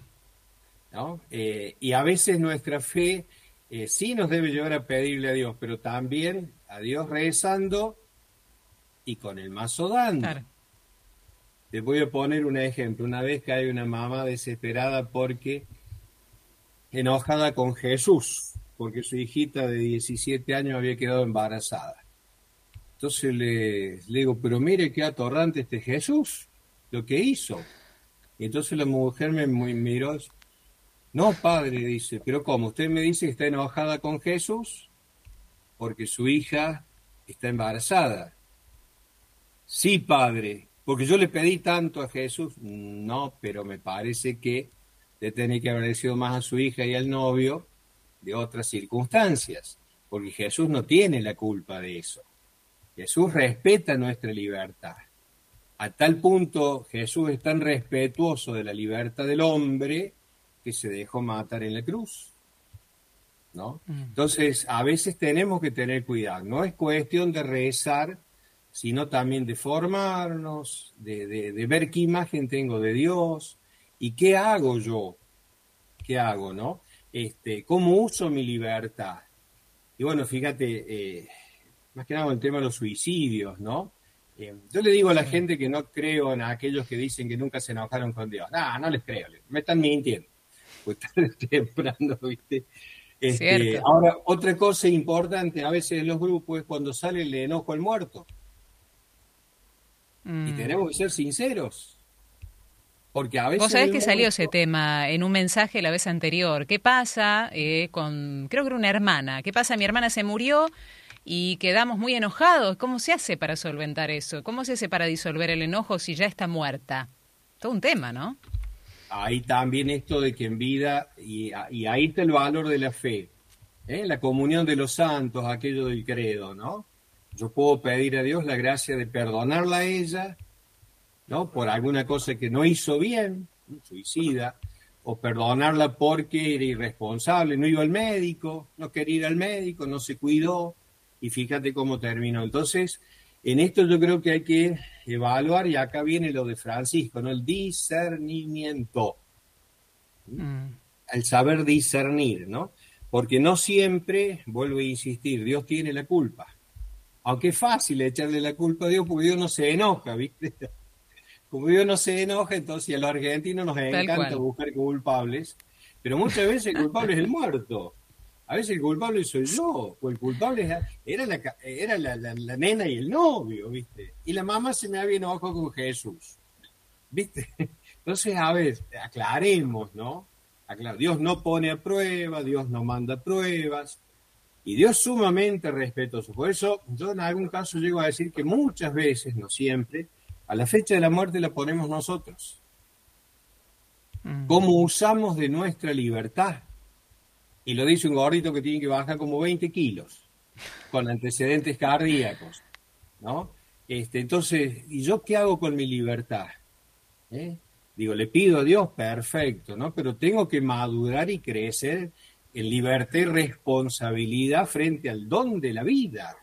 ¿No? Eh, y a veces nuestra fe eh, sí nos debe llevar a pedirle a Dios, pero también a Dios rezando y con el mazo dando. Te voy a poner un ejemplo. Una vez que hay una mamá desesperada porque enojada con Jesús, porque su hijita de 17 años había quedado embarazada. Entonces le, digo, pero mire qué atorrante este Jesús, lo que hizo. Y entonces la mujer me miró, no, padre, dice, pero ¿cómo? ¿Usted me dice que está enojada con Jesús? Porque su hija está embarazada. Sí, padre, porque yo le pedí tanto a Jesús. No, pero me parece que le tiene que haber sido más a su hija y al novio de otras circunstancias, porque Jesús no tiene la culpa de eso. Jesús respeta nuestra libertad. A tal punto Jesús es tan respetuoso de la libertad del hombre que se dejó matar en la cruz. ¿no? Mm. Entonces, a veces tenemos que tener cuidado. No es cuestión de rezar, sino también de formarnos, de, de, ver qué imagen tengo de Dios y qué hago yo. ¿Qué hago, no? Este, ¿Cómo uso mi libertad? Y bueno, fíjate, eh, más que nada el tema de los suicidios, ¿no? Eh, yo le digo a la gente que no creo en aquellos que dicen que nunca se enojaron con Dios. No, no les creo, me están mintiendo. Pues temprano, ¿viste? Este, ahora, otra cosa importante a veces en los grupos es cuando sale el enojo al muerto. Y mm. tenemos que ser sinceros. Porque a veces. Vos sabés que salió ese tema en un mensaje la vez anterior. ¿Qué pasa eh, con. Creo que era una hermana. ¿Qué pasa? Mi hermana se murió y quedamos muy enojados. ¿Cómo se hace para solventar eso? ¿Cómo se hace para disolver el enojo si ya está muerta? Todo un tema, ¿no? Hay también esto de que en vida, y, ahí está el valor de la fe, ¿eh? la comunión de los santos, aquello del credo, ¿no? Yo puedo pedir a Dios la gracia de perdonarla a ella, ¿no? Por alguna cosa que no hizo bien, suicida, o perdonarla porque era irresponsable, no iba al médico, no quería ir al médico, no se cuidó, y fíjate cómo terminó. Entonces, en esto yo creo que hay que evaluar, y acá viene lo de Francisco, ¿no? El discernimiento. Mm. El saber discernir, ¿no? Porque no siempre, vuelvo a insistir, Dios tiene la culpa. Aunque es fácil echarle la culpa a Dios porque Dios no se enoja, ¿viste? Como Dios no se enoja, entonces a los argentinos nos encanta buscar culpables, pero muchas veces el culpable es el muerto. A veces el culpable soy yo, o el culpable era, la, era la, nena y el novio, ¿viste? Y la mamá se me había enojado con Jesús, ¿viste? Entonces, a ver, aclaremos, ¿no? Dios no pone a prueba, Dios no manda pruebas, y Dios sumamente respetuoso. Por eso, yo en algún caso llego a decir que muchas veces, no siempre, a la fecha de la muerte la ponemos nosotros. Mm. ¿Cómo usamos de nuestra libertad? Y lo dice un gordito que tiene que bajar como 20 kilos, con antecedentes cardíacos, ¿no? Este, entonces, ¿y yo qué hago con mi libertad? ¿Eh? Digo, le pido a Dios, perfecto, ¿no? Pero tengo que madurar y crecer en libertad y responsabilidad frente al don de la vida.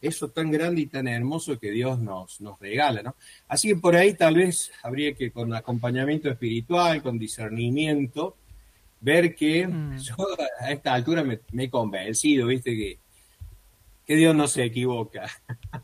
Eso tan grande y tan hermoso que Dios nos, nos regala, ¿no? Así que por ahí tal vez habría que con acompañamiento espiritual, con discernimiento, ver que mm. yo a esta altura me, he convencido, viste, que, que, Dios no se equivoca.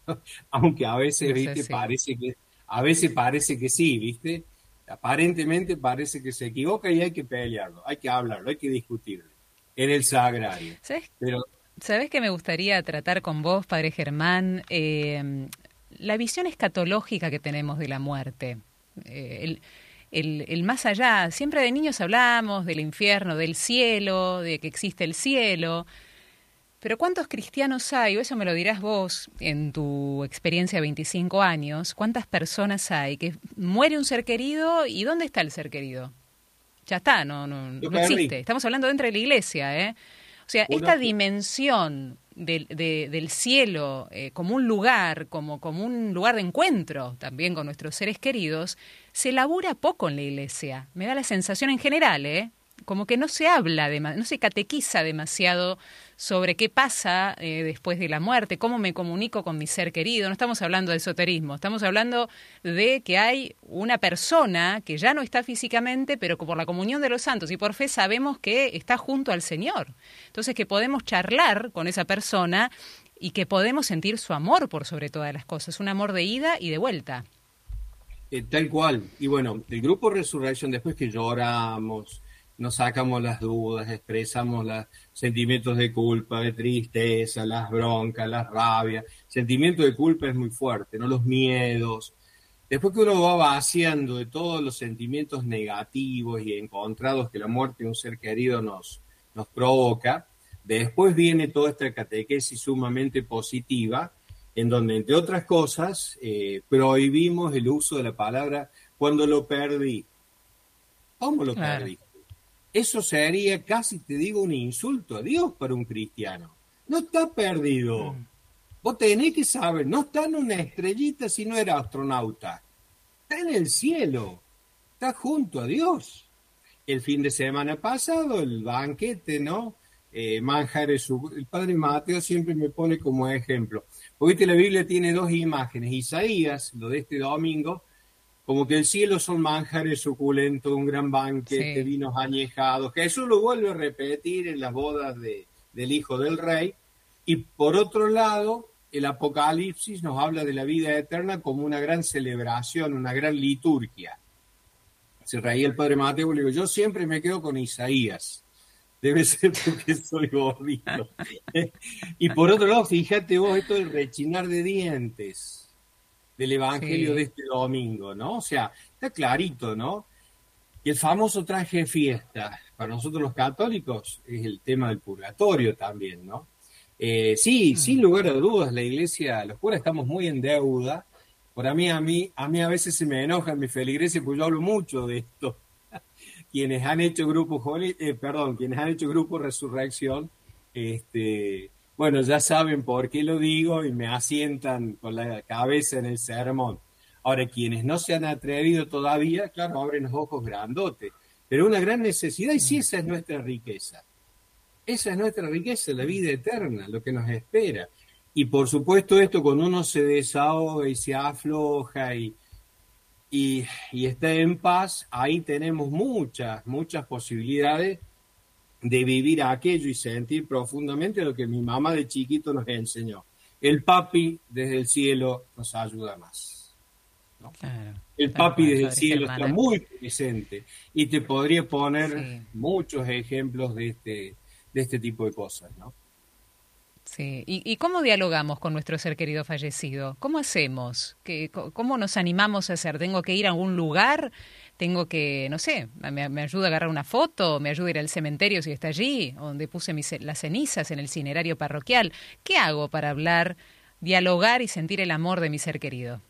Aunque a veces, viste, parece que, a veces parece que sí, viste. Aparentemente parece que se equivoca y hay que pelearlo, hay que hablarlo, hay que discutirlo en el sagrario. ¿Sabes? Pero, ¿Sabes que me gustaría tratar con vos, Padre Germán? Eh, la visión escatológica que tenemos de la muerte. Eh, el, el, más allá. Siempre de niños hablamos del infierno, del cielo, de que existe el cielo. Pero ¿cuántos cristianos hay? O eso me lo dirás vos en tu experiencia de 25 años. ¿Cuántas personas hay que muere un ser querido y dónde está el ser querido? Ya está, no, no, no existe. Estamos hablando dentro de la iglesia, ¿eh? O sea, esta dimensión del, del cielo eh, como un lugar, como, como un lugar de encuentro también con nuestros seres queridos, se labura poco en la iglesia. Me da la sensación en general, ¿eh? como que no se habla, no se catequiza demasiado sobre qué pasa eh, después de la muerte, cómo me comunico con mi ser querido. No estamos hablando de esoterismo, estamos hablando de que hay una persona que ya no está físicamente, pero por la comunión de los santos y por fe sabemos que está junto al Señor. Entonces que podemos charlar con esa persona y que podemos sentir su amor por sobre todas las cosas, un amor de ida y de vuelta. Eh, tal cual. Y bueno, el grupo Resurrección, después que lloramos, nos sacamos las dudas, expresamos los sentimientos de culpa, de tristeza, las broncas, las rabias. Sentimiento de culpa es muy fuerte, ¿no? Los miedos. Después que uno va vaciando de todos los sentimientos negativos y encontrados que la muerte de un ser querido nos, nos provoca, después viene toda esta catequesis sumamente positiva, en donde, entre otras cosas, eh, prohibimos el uso de la palabra cuando lo perdí. ¿Cómo lo perdí? Eso sería casi, te digo, un insulto a Dios para un cristiano. No está perdido. Mm. Vos tenés que saber, no está en una estrellita si no era astronauta. Está en el cielo. Está junto a Dios. El fin de semana pasado, el banquete, ¿no? Eh, manjares, el padre Mateo siempre me pone como ejemplo. Porque la Biblia tiene dos imágenes. Isaías, lo de este domingo, como que el cielo son manjares suculentos, un gran banquete, vinos añejados. Jesús lo vuelve a repetir en las bodas de, del Hijo del Rey. Y por otro lado, el Apocalipsis nos habla de la vida eterna como una gran celebración, una gran liturgia. Se reía el padre Mateo y le digo, yo siempre me quedo con Isaías. Debe ser porque soy gordito. y por otro lado, fíjate vos esto del rechinar de dientes del Evangelio de este domingo, ¿no? O sea, está clarito, ¿no? Y el famoso traje de fiesta, para nosotros los católicos, es el tema del purgatorio también, ¿no? Eh, sí, mm. sin lugar a dudas, la iglesia, los curas estamos muy en deuda. Por a mí, a mí, a mí a veces se me enojan mis feligreses porque yo hablo mucho de esto. quienes han hecho grupo, eh, perdón, quienes han hecho grupo Resurrección, este, bueno, ya saben por qué lo digo y me asientan con la cabeza en el sermón. Ahora, quienes no se han atrevido todavía, claro, abren los ojos grandotes, pero una gran necesidad y sí, esa es nuestra riqueza. Esa es nuestra riqueza, la vida eterna, lo que nos espera. Y por supuesto esto cuando uno se desahoga y se afloja y, y, y está en paz, ahí tenemos muchas, muchas posibilidades de vivir aquello y sentir profundamente lo que mi mamá de chiquito nos enseñó. El papi desde el cielo nos ayuda más. el papi desde el cielo está muy presente y te podría poner muchos ejemplos de este, de este tipo de cosas, ¿no? Sí. ¿Y, cómo dialogamos con nuestro ser querido fallecido? ¿Cómo hacemos? ¿Qué, ¿Cómo nos animamos a hacer? ¿Tengo que ir a algún lugar? Tengo que, no sé, me, ayuda a agarrar una foto, me ayuda a ir al cementerio si está allí, donde puse mis, las cenizas en el cinerario parroquial. ¿Qué hago para hablar, dialogar y sentir el amor de mi ser querido?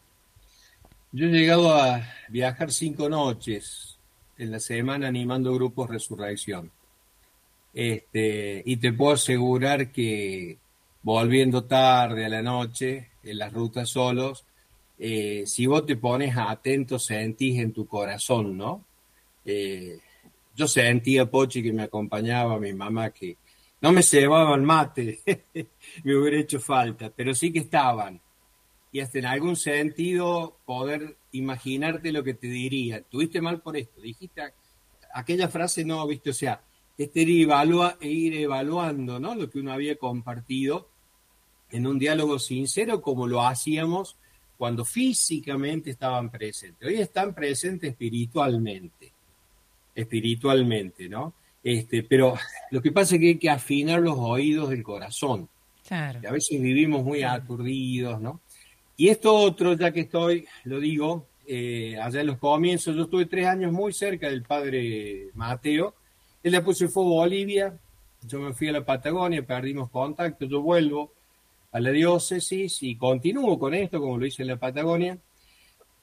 Yo he llegado a viajar cinco noches en la semana animando grupos Resurrección. Este, y te puedo asegurar que volviendo tarde a la noche, en las rutas solos, eh, si vos te pones atento, sentís en tu corazón, ¿no? Eh, yo sentía, Pochi, que me acompañaba, mi mamá, que no me llevaban mate, me hubiera hecho falta, pero sí que estaban. Y hasta en algún sentido poder imaginarte lo que te diría. Tuviste mal por esto, dijiste aquella frase, no, viste, o sea, este ir, e ir evaluando, ¿no? Lo que uno había compartido en un diálogo sincero como lo hacíamos cuando físicamente estaban presentes. Hoy están presentes espiritualmente, espiritualmente, ¿no? Este, pero lo que pasa es que hay que afinar los oídos del corazón. Claro. a veces vivimos muy aturdidos, ¿no? Y esto otro, ya que estoy, lo digo, eh, allá en los comienzos, yo estuve tres años muy cerca del padre Mateo. Él después se fue a Bolivia, yo me fui a la Patagonia, perdimos contacto, yo vuelvo a la diócesis y continúo con esto, como lo hice en la Patagonia.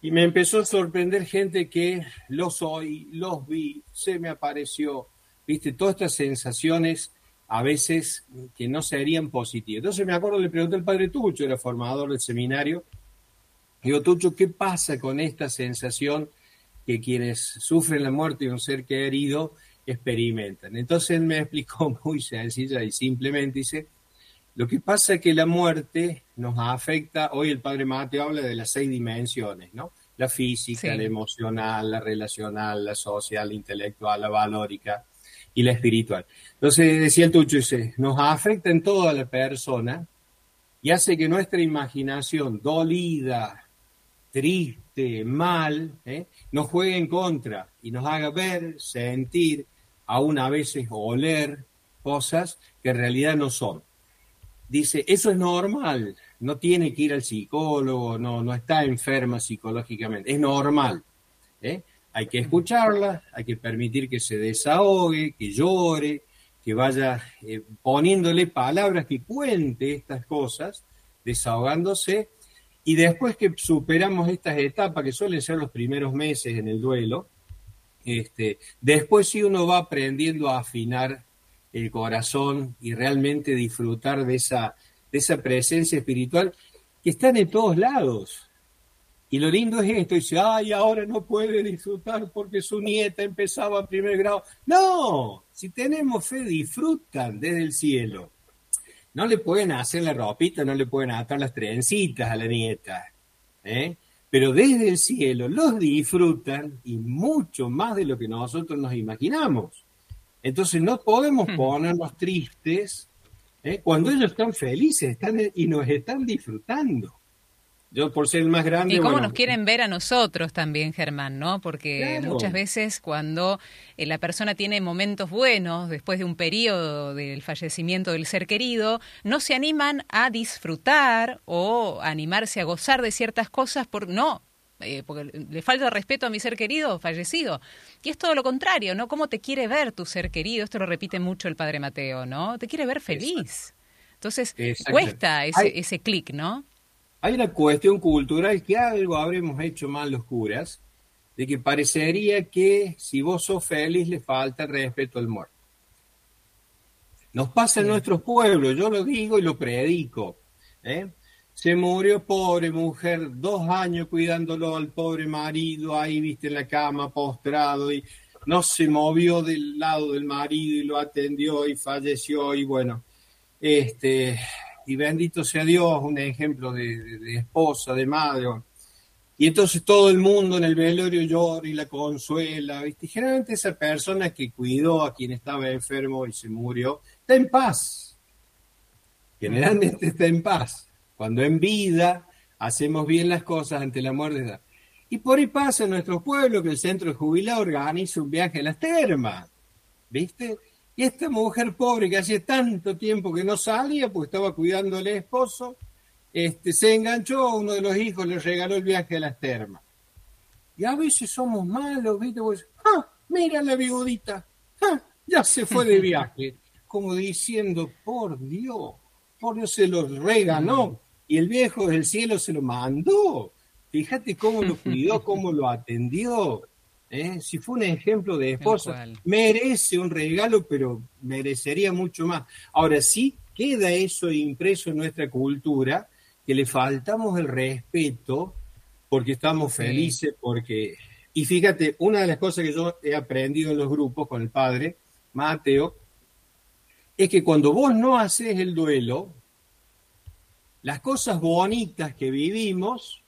Y me empezó a sorprender gente que los oí, los vi, se me apareció, viste, todas estas sensaciones a veces que no serían positivas. Entonces me acuerdo, le pregunté al padre Tucho, era formador del seminario, digo, Tucho, ¿qué pasa con esta sensación que quienes sufren la muerte de un ser querido experimentan? Entonces él me explicó muy sencilla y simplemente, dice, lo que pasa es que la muerte nos afecta, hoy el padre Mateo habla de las seis dimensiones, ¿no? La física, la emocional, la relacional, la social, la intelectual, la valórica y la espiritual. Entonces decía el Tucho, dice, nos afecta en toda la persona y hace que nuestra imaginación dolida, triste, mal, ¿eh? nos juegue en contra y nos haga ver, sentir, aún a veces oler cosas que en realidad no son dice, eso es normal, no tiene que ir al psicólogo, no, no está enferma psicológicamente, es normal. ¿eh? Hay que escucharla, hay que permitir que se desahogue, que llore, que vaya eh, poniéndole palabras que cuente estas cosas, desahogándose, y después que superamos estas etapas, que suelen ser los primeros meses en el duelo, este, después sí uno va aprendiendo a afinar el corazón y realmente disfrutar de esa, de esa presencia espiritual que está en todos lados. Y lo lindo es esto, dice, ay, ahora no puede disfrutar porque su nieta empezaba a primer grado. No, si tenemos fe, disfrutan desde el cielo. No le pueden hacer la ropita, no le pueden atar las trencitas a la nieta, ¿eh? pero desde el cielo los disfrutan y mucho más de lo que nosotros nos imaginamos. Entonces no podemos hmm. ponernos tristes ¿eh? cuando ellos están felices están, y nos están disfrutando. Yo por ser el más grande. Y cómo nos quieren ver a nosotros también, Germán, ¿no? Porque muchas veces cuando eh, la persona tiene momentos buenos después de un periodo del fallecimiento del ser querido, no se animan a disfrutar o animarse a gozar de ciertas cosas por no, eh, porque le falta respeto a mi ser querido fallecido. Y es todo lo contrario, ¿no? ¿Cómo te quiere ver tu ser querido? Esto lo repite mucho el padre Mateo, ¿no? Te quiere ver feliz. Entonces, cuesta ese, ese clic, ¿no? Hay una cuestión cultural que algo habremos hecho mal los curas, de que parecería que si vos sos feliz le falta respeto al muerto. Nos pasa en nuestros pueblos, yo lo digo y lo predico. ¿eh? Se murió pobre mujer, dos años cuidándolo al pobre marido, ahí viste en la cama postrado y no se movió del lado del marido y lo atendió y falleció y bueno, este, y bendito sea Dios, un ejemplo de, esposa, de madre. Y entonces todo el mundo en el velorio llora y la consuela, ¿viste? generalmente esa persona que cuidó a quien estaba enfermo y se murió, está en paz. Generalmente está en paz. Cuando en vida hacemos bien las cosas ante la muerte. Y por ahí pasa en nuestro pueblo que el centro de jubilado organiza un viaje a las termas. ¿Viste? Y esta mujer pobre que hacía tanto tiempo que no salía, pues estaba cuidando al esposo, este, se enganchó, uno de los hijos le regaló el viaje a las termas. Y a veces somos malos, ¿viste? Pues, ¡ah! Mira la viudita, ¡ah! Ya se fue de viaje. Como diciendo, por Dios, por Dios se lo regaló y el viejo del cielo se lo mandó. Fíjate cómo lo cuidó, cómo lo atendió. ¿eh? Si fue un ejemplo de esposa, merece un regalo, pero merecería mucho más. Ahora sí queda eso impreso en nuestra cultura, que le faltamos el respeto porque estamos felices, porque... Y fíjate, una de las cosas que yo he aprendido en los grupos con el padre, Mateo, es que cuando vos no haces el duelo, las cosas bonitas que vivimos,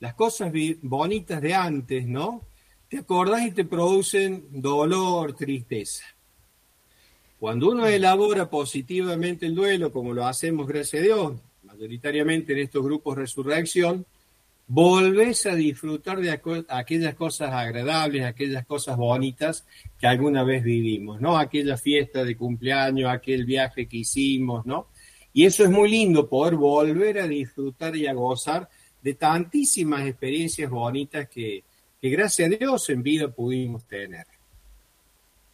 las cosas bonitas de antes, ¿no? Te acordás y te producen dolor, tristeza. Cuando uno elabora positivamente el duelo, como lo hacemos, gracias a Dios, mayoritariamente en estos grupos Resurrección, volvés a disfrutar de aquellas cosas agradables, aquellas cosas bonitas que alguna vez vivimos, ¿no? Aquella fiesta de cumpleaños, aquel viaje que hicimos, ¿no? Y eso es muy lindo, poder volver a disfrutar y a gozar de tantísimas experiencias bonitas que, gracias a Dios en vida pudimos tener.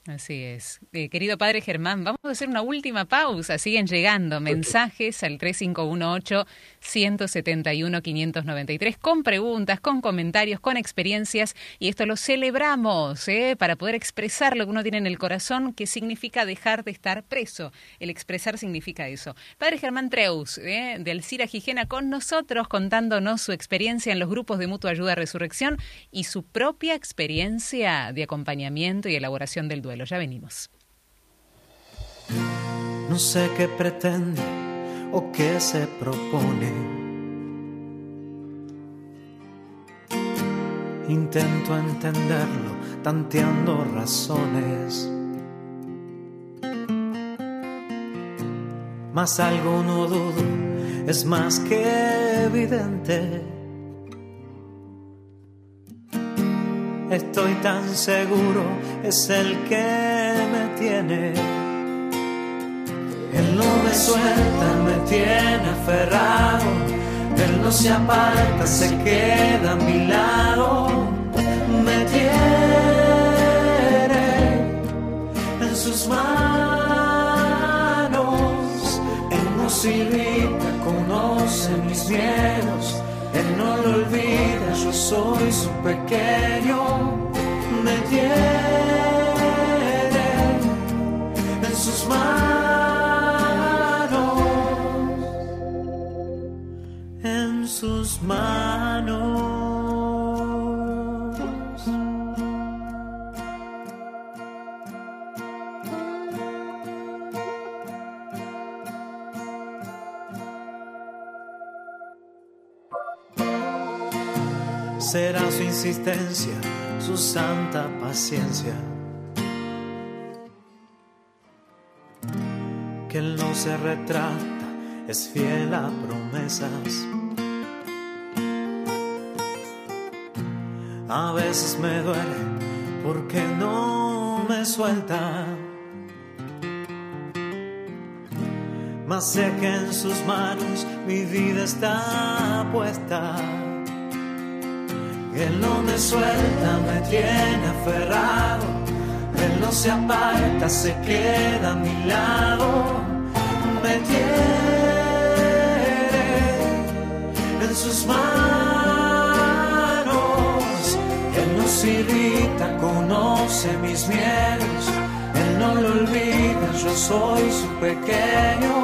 Así es. Eh, querido padre Germán, vamos a hacer una última pausa. Siguen llegando mensajes al 3518-171-593 con preguntas, con comentarios, con experiencias y esto lo celebramos ¿eh? para poder expresar lo que uno tiene en el corazón, que significa dejar de estar preso. El expresar significa eso. Padre Germán Treus, ¿eh? de Alcira Gijena, con nosotros contándonos su experiencia en los grupos de mutua ayuda Resurrección y su propia experiencia de acompañamiento y elaboración del duelo. Ya venimos. No sé qué pretende o qué se propone. Intento entenderlo tanteando razones. Mas algo no dudo, es más que evidente estoy tan seguro, es el que me tiene. Él no me suelta, me tiene aferrado, él no se aparta, se queda a mi lado, me tiene en sus manos, él no se conoce mis miedos. Él no lo olvida, yo soy su pequeño, me tiene en sus manos, manos. será su insistencia, su santa paciencia. Que él no se retrata, es fiel a promesas. A veces me duele porque no me suelta. Mas sé que en sus manos mi vida está puesta. Él no me suelta, me tiene aferrado. Él no se aparta, se queda a mi lado. Me tiene en sus manos. Irrita, conoce mis miedos. Él no lo olvida, yo soy su pequeño.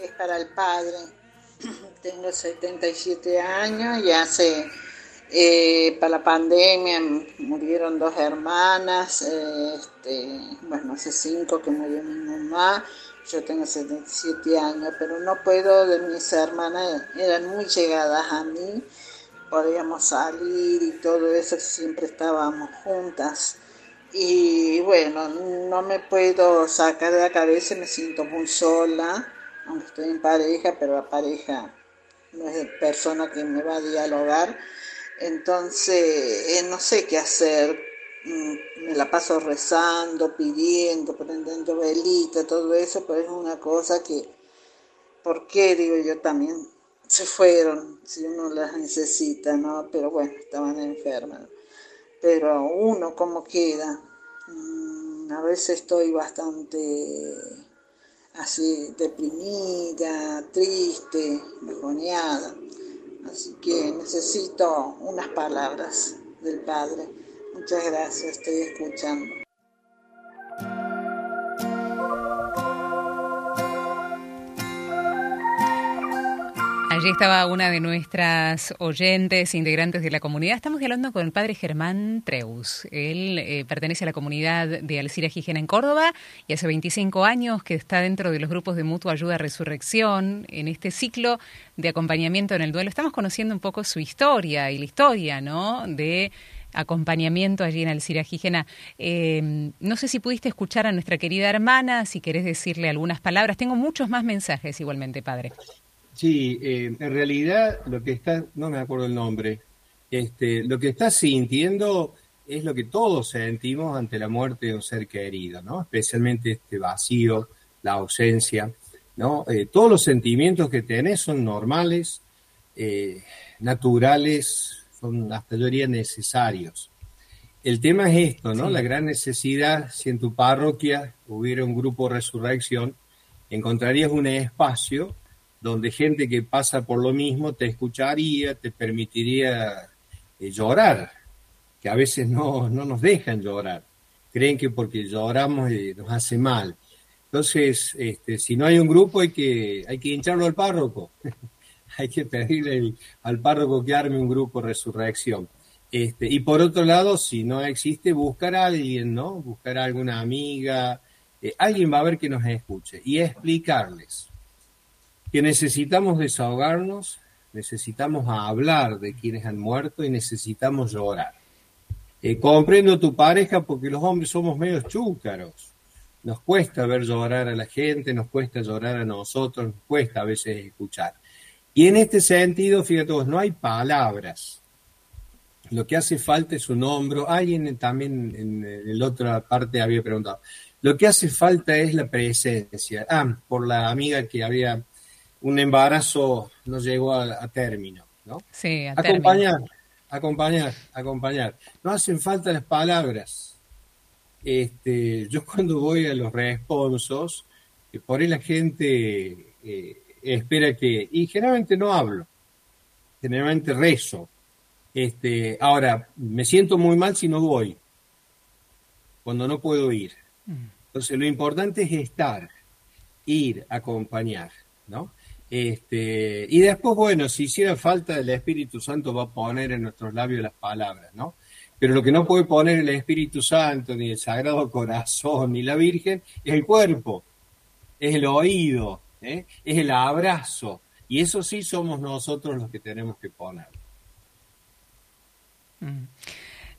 Es para el padre. Tengo 77 años y hace, eh, para la pandemia murieron dos hermanas, este, bueno, hace cinco que murió mi mamá, yo tengo 77 años, pero no puedo, de mis hermanas eran muy llegadas a mí, podíamos salir y todo eso, siempre estábamos juntas. Y bueno, no me puedo sacar de la cabeza, me siento muy sola, aunque estoy en pareja, pero la pareja no es persona que me va a dialogar. Entonces, eh, no sé qué hacer. Mm, me la paso rezando, pidiendo, prendiendo velita, todo eso, pero es una cosa que, ¿por qué? Digo yo también, se fueron, si uno las necesita, ¿no? Pero bueno, estaban enfermas pero uno como queda. Mm, a veces estoy bastante así deprimida, triste, bajoneada. Así que necesito unas palabras del Padre. Muchas gracias, estoy escuchando. Allí estaba una de nuestras oyentes, integrantes de la comunidad. Estamos hablando con el padre Germán Treus. Él eh, pertenece a la comunidad de Alcira Gijena en Córdoba y hace 25 años que está dentro de los grupos de mutua ayuda Resurrección en este ciclo de acompañamiento en el duelo. Estamos conociendo un poco su historia y la historia, ¿no? De acompañamiento allí en Alcira Gígena. Eh, no sé si pudiste escuchar a nuestra querida hermana, si querés decirle algunas palabras. Tengo muchos más mensajes igualmente, padre. Sí, eh, en realidad lo que está, no me acuerdo el nombre, este, lo que está sintiendo es lo que todos sentimos ante la muerte de un ser querido, ¿no? Especialmente este vacío, la ausencia, ¿no? Eh, todos los sentimientos que tenés son normales, naturales, son hasta yo diría necesarios. El tema es esto, ¿no? La gran necesidad, si en tu parroquia hubiera un grupo resurrección, encontrarías un espacio donde gente que pasa por lo mismo te escucharía, te permitiría eh, llorar, que a veces no, no nos dejan llorar. Creen que porque lloramos eh, nos hace mal. Entonces, este, si no hay un grupo hay que, hay que hincharlo al párroco. hay que pedirle al párroco que arme un grupo resurrección. Este, y por otro lado, si no existe, buscar a alguien, ¿no? Buscar a alguna amiga, eh, alguien va a ver que nos escuche y explicarles que necesitamos desahogarnos, necesitamos hablar de quienes han muerto y necesitamos llorar. Eh, comprendo tu pareja porque los hombres somos medios chúcaros. Nos cuesta ver llorar a la gente, nos cuesta llorar a nosotros, nos cuesta a veces escuchar. Y en este sentido, fíjate vos, no hay palabras. Lo que hace falta es un hombro. Alguien también en, la otra parte había preguntado. Lo que hace falta es la presencia. Ah, por la amiga que había un embarazo no llegó a, término, ¿no? Sí, a acompañar, acompañar, acompañar. No hacen falta las palabras. Este, yo cuando voy a los responsos, eh, por ahí la gente eh, espera que, y generalmente no hablo, generalmente rezo. Este, ahora, me siento muy mal si no voy, cuando no puedo ir. Mm. Entonces, lo importante es estar, ir, acompañar, ¿no? Este, y después, bueno, si hiciera falta, el Espíritu Santo va a poner en nuestros labios las palabras, ¿no? Pero lo que no puede poner el Espíritu Santo, ni el Sagrado Corazón, ni la Virgen, es el cuerpo, es el oído, ¿eh? es el abrazo. Y eso sí somos nosotros los que tenemos que poner. Mm.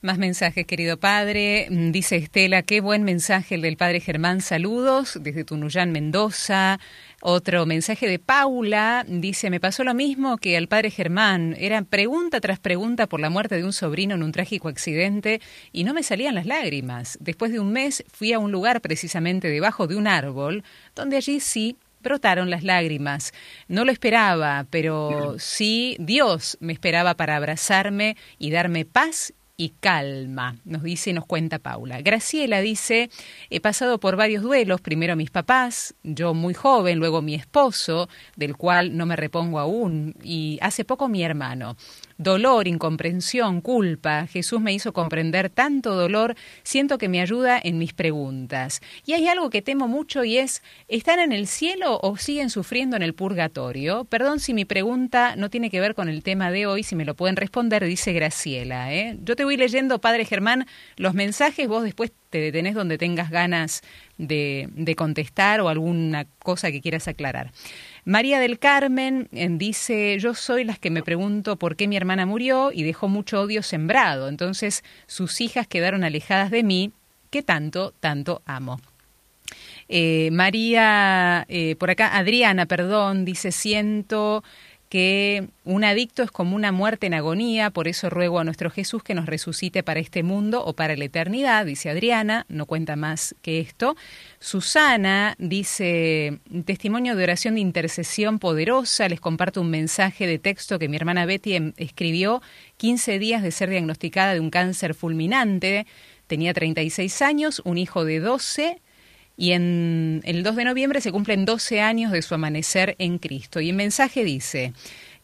Más mensajes, querido padre. Mm, dice Estela, qué buen mensaje el del padre Germán. Saludos desde Tunuyán, Mendoza. Otro mensaje de Paula. Dice, me pasó lo mismo que al padre Germán. Era pregunta tras pregunta por la muerte de un sobrino en un trágico accidente y no me salían las lágrimas. Después de un mes fui a un lugar precisamente debajo de un árbol, donde allí sí brotaron las lágrimas. No lo esperaba, pero sí Dios me esperaba para abrazarme y darme paz y calma, nos dice y nos cuenta Paula. Graciela dice, he pasado por varios duelos, primero mis papás, yo muy joven, luego mi esposo, del cual no me repongo aún, y hace poco mi hermano dolor, incomprensión, culpa. Jesús me hizo comprender tanto dolor, siento que me ayuda en mis preguntas. Y hay algo que temo mucho y es, ¿están en el cielo o siguen sufriendo en el purgatorio? Perdón si mi pregunta no tiene que ver con el tema de hoy, si me lo pueden responder, dice Graciela. ¿eh? Yo te voy leyendo, Padre Germán, los mensajes, vos después te detenés donde tengas ganas de, de contestar o alguna cosa que quieras aclarar. María del Carmen eh, dice, yo soy las que me pregunto por qué mi hermana murió y dejó mucho odio sembrado, entonces sus hijas quedaron alejadas de mí, que tanto, tanto amo. Eh, María, eh, por acá, Adriana, perdón, dice, siento que un adicto es como una muerte en agonía, por eso ruego a nuestro Jesús que nos resucite para este mundo o para la eternidad, dice Adriana, no cuenta más que esto. Susana dice, testimonio de oración de intercesión poderosa, les comparto un mensaje de texto que mi hermana Betty em, escribió 15 días de ser diagnosticada de un cáncer fulminante, tenía 36 años, un hijo de 12, y en el 2 de noviembre se cumplen 12 años de su amanecer en Cristo. Y el mensaje dice,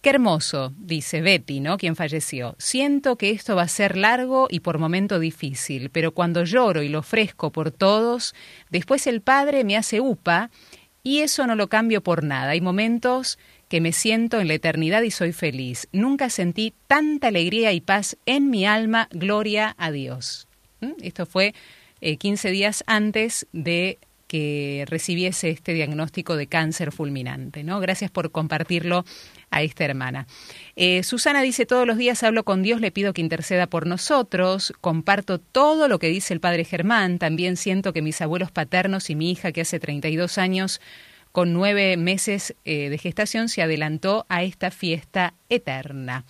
Qué hermoso, dice Betty, ¿no? Quien falleció. Siento que esto va a ser largo y por momento difícil, pero cuando lloro y lo ofrezco por todos, después el Padre me hace upa y eso no lo cambio por nada. Hay momentos que me siento en la eternidad y soy feliz. Nunca sentí tanta alegría y paz en mi alma. Gloria a Dios. ¿Mm? Esto fue 15 eh, días antes de que recibiese este diagnóstico de cáncer fulminante. ¿no? Gracias por compartirlo a esta hermana. Eh, Susana dice, todos los días hablo con Dios, le pido que interceda por nosotros, comparto todo lo que dice el Padre Germán, también siento que mis abuelos paternos y mi hija, que hace 32 años, con nueve meses eh, de gestación, se adelantó a esta fiesta eterna.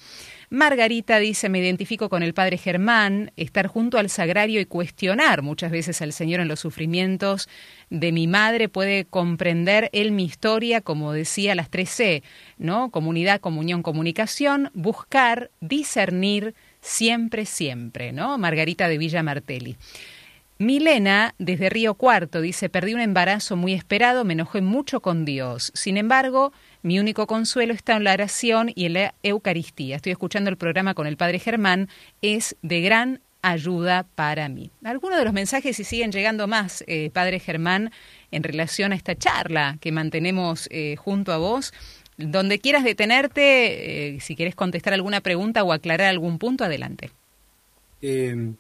Margarita dice, me identifico con el padre Germán, estar junto al sagrario y cuestionar muchas veces al Señor en los sufrimientos de mi madre puede comprender él mi historia, como decía las tres C, ¿no? Comunidad, comunión, comunicación, buscar, discernir, siempre, siempre, ¿no? Margarita de Villa Martelli. Milena, desde Río Cuarto, dice, perdí un embarazo muy esperado, me enojé mucho con Dios. Sin embargo, mi único consuelo está en la oración y en la Eucaristía. Estoy escuchando el programa con el Padre Germán, es de gran ayuda para mí. Algunos de los mensajes y siguen llegando más, eh, Padre Germán, en relación a esta charla que mantenemos eh, junto a vos. Donde quieras detenerte, eh, si quieres contestar alguna pregunta o aclarar algún punto, adelante. Eh,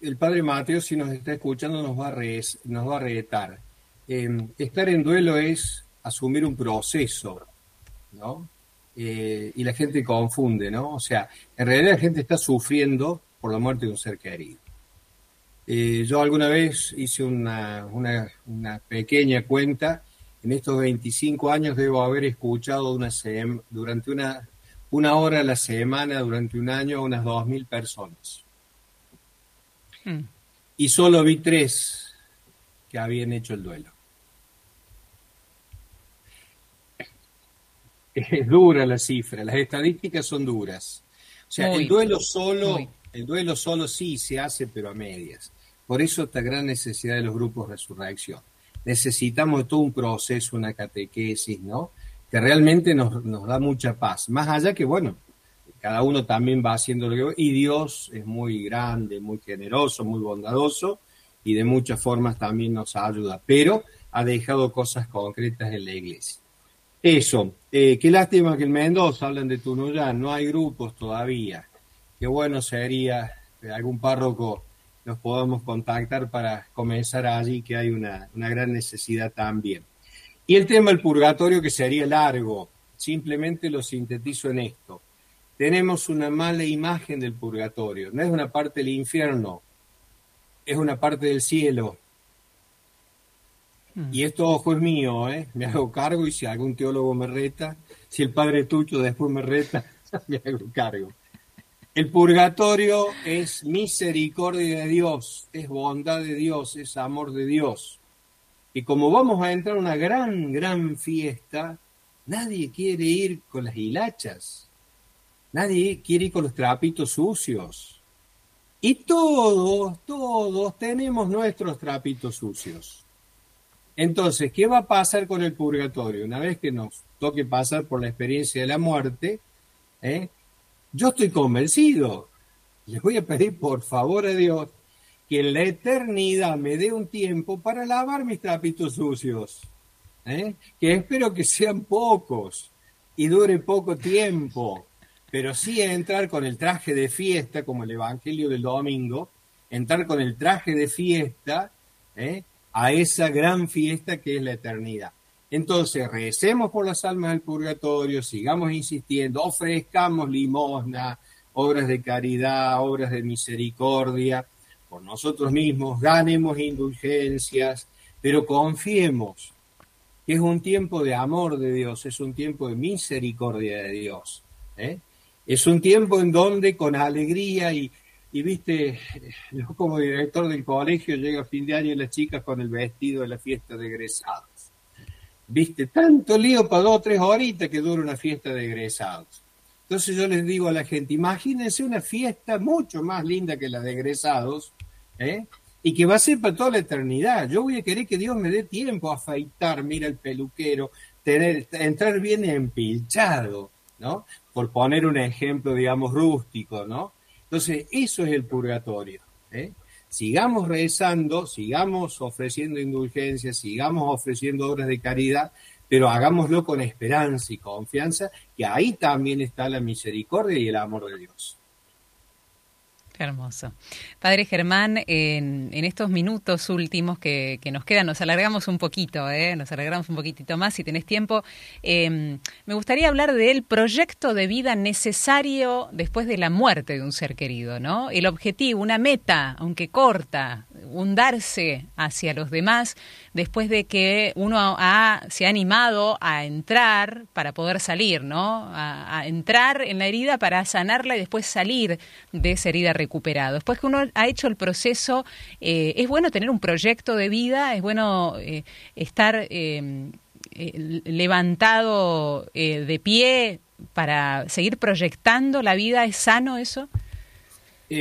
el padre Mateo, si nos está escuchando, nos va a, nos va a retar. Em, estar en duelo es asumir un proceso, ¿no? Eh, y la gente confunde, ¿no? O sea, en realidad la gente está sufriendo por la muerte de un ser querido. Eh, yo alguna vez hice una, una, una, pequeña cuenta. En estos 25 años debo haber escuchado una durante una, una hora a la semana, durante un año, a unas 2.000 personas. Mm. Y solo vi tres que habían hecho el duelo. Es dura la cifra, las estadísticas son duras. O sea, el duelo solo, el duelo solo sí se hace, pero a medias. Por eso esta gran necesidad de los grupos de resurrección. Necesitamos todo un proceso, una catequesis, ¿no? Que realmente nos, nos da mucha paz. Más allá que, bueno, cada uno también va haciendo lo que y Dios es muy grande, muy generoso, muy bondadoso y de muchas formas también nos ayuda, pero ha dejado cosas concretas en la iglesia. Eso, eh, qué lástima que en Mendoza hablan de Tunuyán, no hay grupos todavía. Qué bueno sería que algún párroco nos podamos contactar para comenzar allí, que hay una, una gran necesidad también. Y el tema del purgatorio, que sería largo, simplemente lo sintetizo en esto tenemos una mala imagen del purgatorio. No es una parte del infierno, es una parte del cielo. Hmm. Y esto, ojo, es mío, ¿eh? Me hago cargo y si algún teólogo me reta, si el padre Tucho después me reta, me hago cargo. El purgatorio es misericordia de Dios, es bondad de Dios, es amor de Dios. Y como vamos a entrar a una gran, gran fiesta, nadie quiere ir con las hilachas Nadie quiere ir con los trapitos sucios. Y todos, todos tenemos nuestros trapitos sucios. Entonces, ¿qué va a pasar con el purgatorio? Una vez que nos toque pasar por la experiencia de la muerte, ¿eh? yo estoy convencido. Les voy a pedir por favor a Dios que en la eternidad me dé un tiempo para lavar mis trapitos sucios. ¿eh? Que espero que sean pocos y dure poco tiempo pero sí entrar con el traje de fiesta, como el Evangelio del domingo, entrar con el traje de fiesta ¿eh? A esa gran fiesta que es la eternidad. Entonces, recemos por las almas del purgatorio, sigamos insistiendo, ofrezcamos limosna, obras de caridad, obras de misericordia por nosotros mismos, ganemos indulgencias, pero confiemos que es un tiempo de amor de Dios, es un tiempo de misericordia de Dios. ¿eh? Es un tiempo en donde con alegría y, y viste, yo como director del colegio llega a fin de año y las chicas con el vestido de la fiesta de egresados. Viste, tanto lío para dos o tres horitas que dura una fiesta de egresados. Entonces yo les digo a la gente, imagínense una fiesta mucho más linda que la de egresados, ¿eh? y que va a ser para toda la eternidad. Yo voy a querer que Dios me dé tiempo a afeitar, mira el peluquero, tener, entrar bien empilchado, ¿no? por poner un ejemplo, digamos, rústico, ¿no? Entonces, eso es el purgatorio. ¿eh? Sigamos rezando, sigamos ofreciendo indulgencias, sigamos ofreciendo obras de caridad, pero hagámoslo con esperanza y confianza, que ahí también está la misericordia y el amor de Dios. Hermoso. Padre Germán, en, estos minutos últimos que, nos quedan, nos alargamos un poquito, ¿eh? nos alargamos un poquitito más si tenés tiempo. Em, me gustaría hablar del proyecto de vida necesario después de la muerte de un ser querido, ¿no? El objetivo, una meta, aunque corta, un darse hacia los demás después de que uno se ha animado a entrar para poder salir, ¿no? A, entrar en la herida para sanarla y después salir de esa herida recuperada. Después que uno ha hecho el proceso, eh, es bueno tener un proyecto de vida, es bueno eh, estar eh, levantado de pie para seguir proyectando la vida, ¿es sano eso?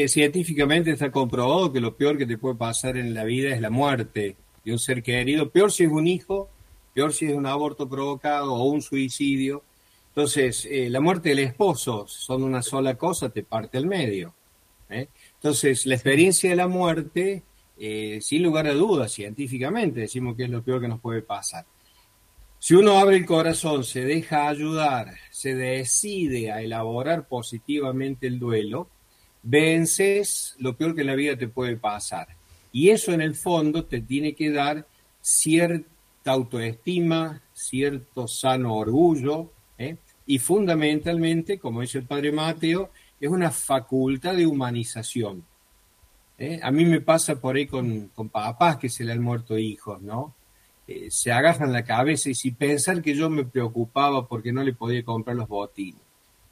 Científicamente está comprobado que lo peor que te puede pasar en la vida es la muerte de un ser querido. Peor si es un hijo, peor si es un aborto provocado o un suicidio. Entonces, la muerte del esposo son una sola cosa, te parte al medio. ¿Eh? Entonces, la experiencia de la muerte, sin lugar a dudas, científicamente decimos que es lo peor que nos puede pasar. Si uno abre el corazón, se deja ayudar, se decide a elaborar positivamente el duelo, vences lo peor que en la vida te puede pasar. Y eso en el fondo te tiene que dar cierta autoestima, cierto sano orgullo, ¿eh? y fundamentalmente, como dice el padre Mateo, es una facultad de humanización. ¿eh? A mí me pasa por ahí con, con papás que se le han muerto hijos, ¿no? Eh, se agarran la cabeza y si pensar que yo me preocupaba porque no le podía comprar los botines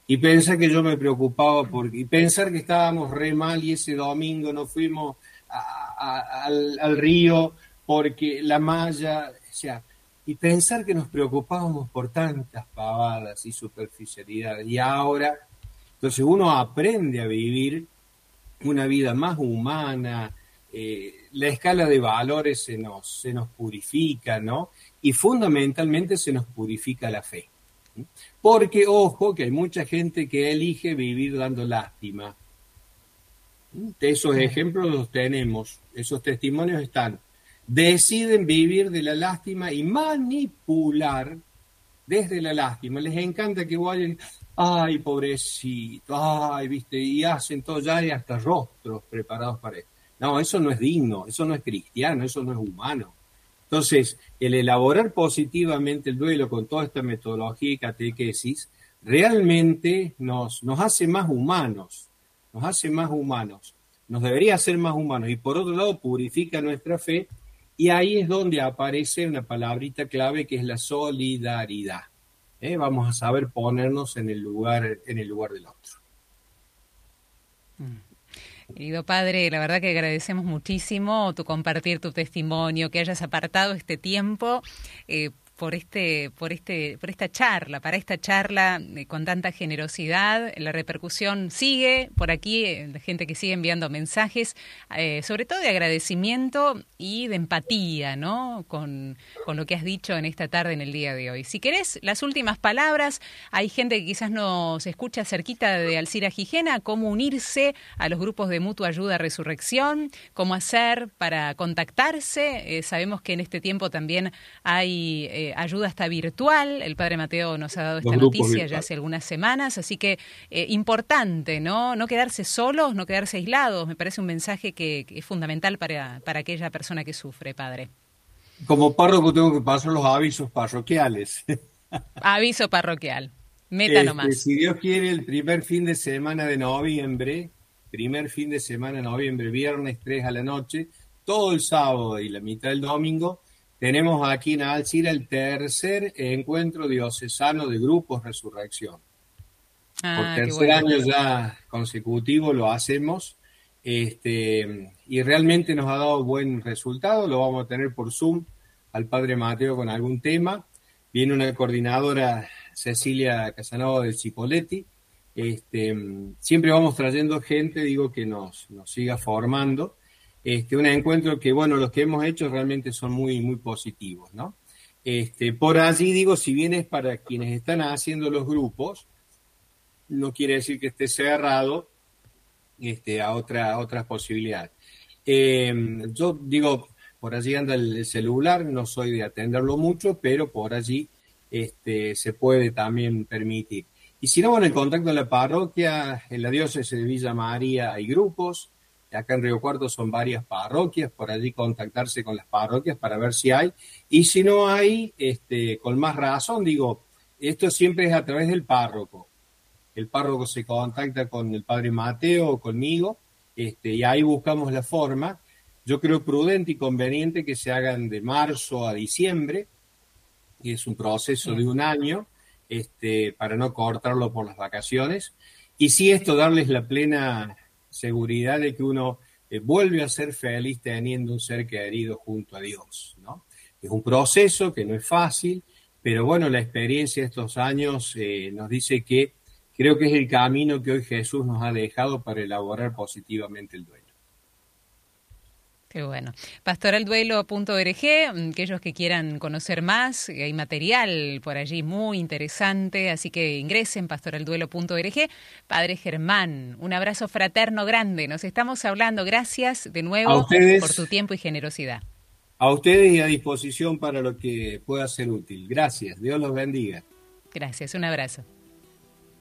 y pensar que yo me preocupaba porque, y pensar que estábamos re mal y ese domingo nos fuimos al, río porque la malla, o sea, y pensar que nos preocupábamos por tantas pavadas y superficialidades. Y ahora, entonces uno aprende a vivir una vida más humana, eh, la escala de valores se nos, se nos purifica, ¿no? Y fundamentalmente se nos purifica la fe. Porque, ojo, que hay mucha gente que elige vivir dando lástima. Esos ejemplos los tenemos, esos testimonios están. Deciden vivir de la lástima y manipular desde la lástima. Les encanta que vayan, ay, pobrecito, ay, viste, y hacen todo, ya hay hasta rostros preparados para eso. No, eso no es digno, eso no es cristiano, eso no es humano. Entonces, el elaborar positivamente el duelo con toda esta metodología y catequesis realmente nos, nos hace más humanos, nos hace más humanos, nos debería hacer más humanos y por otro lado purifica nuestra fe y ahí es donde aparece una palabrita clave que es la solidaridad. ¿Eh? Vamos a saber ponernos en el lugar, en el lugar del otro. Mm. Querido padre, la verdad que agradecemos muchísimo tu compartir tu testimonio, que hayas apartado este tiempo eh, por este, por este, por esta charla, para esta charla eh, con tanta generosidad. La repercusión sigue por aquí, eh, la gente que sigue enviando mensajes, eh, sobre todo de agradecimiento y de empatía, ¿no? Con, con, lo que has dicho en esta tarde, en el día de hoy. Si querés, las últimas palabras, hay gente que quizás nos escucha cerquita de Alcira Gijena, cómo unirse a los grupos de mutua ayuda resurrección, cómo hacer para contactarse. sabemos que en este tiempo también hay eh, ayuda hasta virtual. El padre Mateo nos ha dado esta noticia ya hace algunas semanas, así que eh, importante, ¿no? No quedarse solos, no quedarse aislados. Me parece un mensaje que, es fundamental para, para aquella persona que sufre, padre. Como párroco tengo que pasar los avisos parroquiales. Aviso parroquial. Meta este, nomás. Si Dios quiere, el primer fin de semana de noviembre, primer fin de semana de noviembre, viernes 3 a la noche, todo el sábado y la mitad del domingo, tenemos aquí en Alcira el tercer encuentro diocesano de grupos Resurrección. Ah, Por tercer año ya consecutivo lo hacemos este, y realmente nos ha dado buen resultado. Lo vamos a tener por Zoom al Padre Mateo con algún tema. Viene una coordinadora, Cecilia Casanova del Cipoletti. Este, siempre vamos trayendo gente, digo, que nos, nos siga formando este, un encuentro que, bueno, los que hemos hecho realmente son muy, muy positivos, ¿no? Este, por allí digo, si bien es para quienes están haciendo los grupos, no quiere decir que esté cerrado este, a, otra, otras posibilidades. Em, yo digo, por allí anda el celular, no soy de atenderlo mucho, pero por allí este, se puede también permitir. Y si no, bueno, el contacto en la parroquia, en la diócesis de Villa María hay grupos, acá en Río Cuarto son varias parroquias, por allí contactarse con las parroquias para ver si hay. Y si no hay, este, con más razón, digo, esto siempre es a través del párroco. El párroco se contacta con el padre Mateo o conmigo, este, y ahí buscamos la forma. Yo creo prudente y conveniente que se hagan de marzo a diciembre, y es un proceso de un año, este, para no cortarlo por las vacaciones. Y sí esto darles la plena seguridad de que uno eh, vuelve a ser feliz teniendo un ser querido junto a Dios, ¿no? Es un proceso que no es fácil, pero bueno, la experiencia de estos años eh, nos dice que creo que es el camino que hoy Jesús nos ha dejado para elaborar positivamente el duelo. Qué bueno. Pastoralduelo.org, mm, aquellos que quieran conocer más, hay material por allí muy interesante, así que ingresen pastoralduelo.org. Padre Germán, un abrazo fraterno grande. Nos estamos hablando. Gracias de nuevo por tu tiempo y generosidad. A ustedes y a disposición para lo que pueda ser útil. Gracias. Dios los bendiga. Gracias. Un abrazo.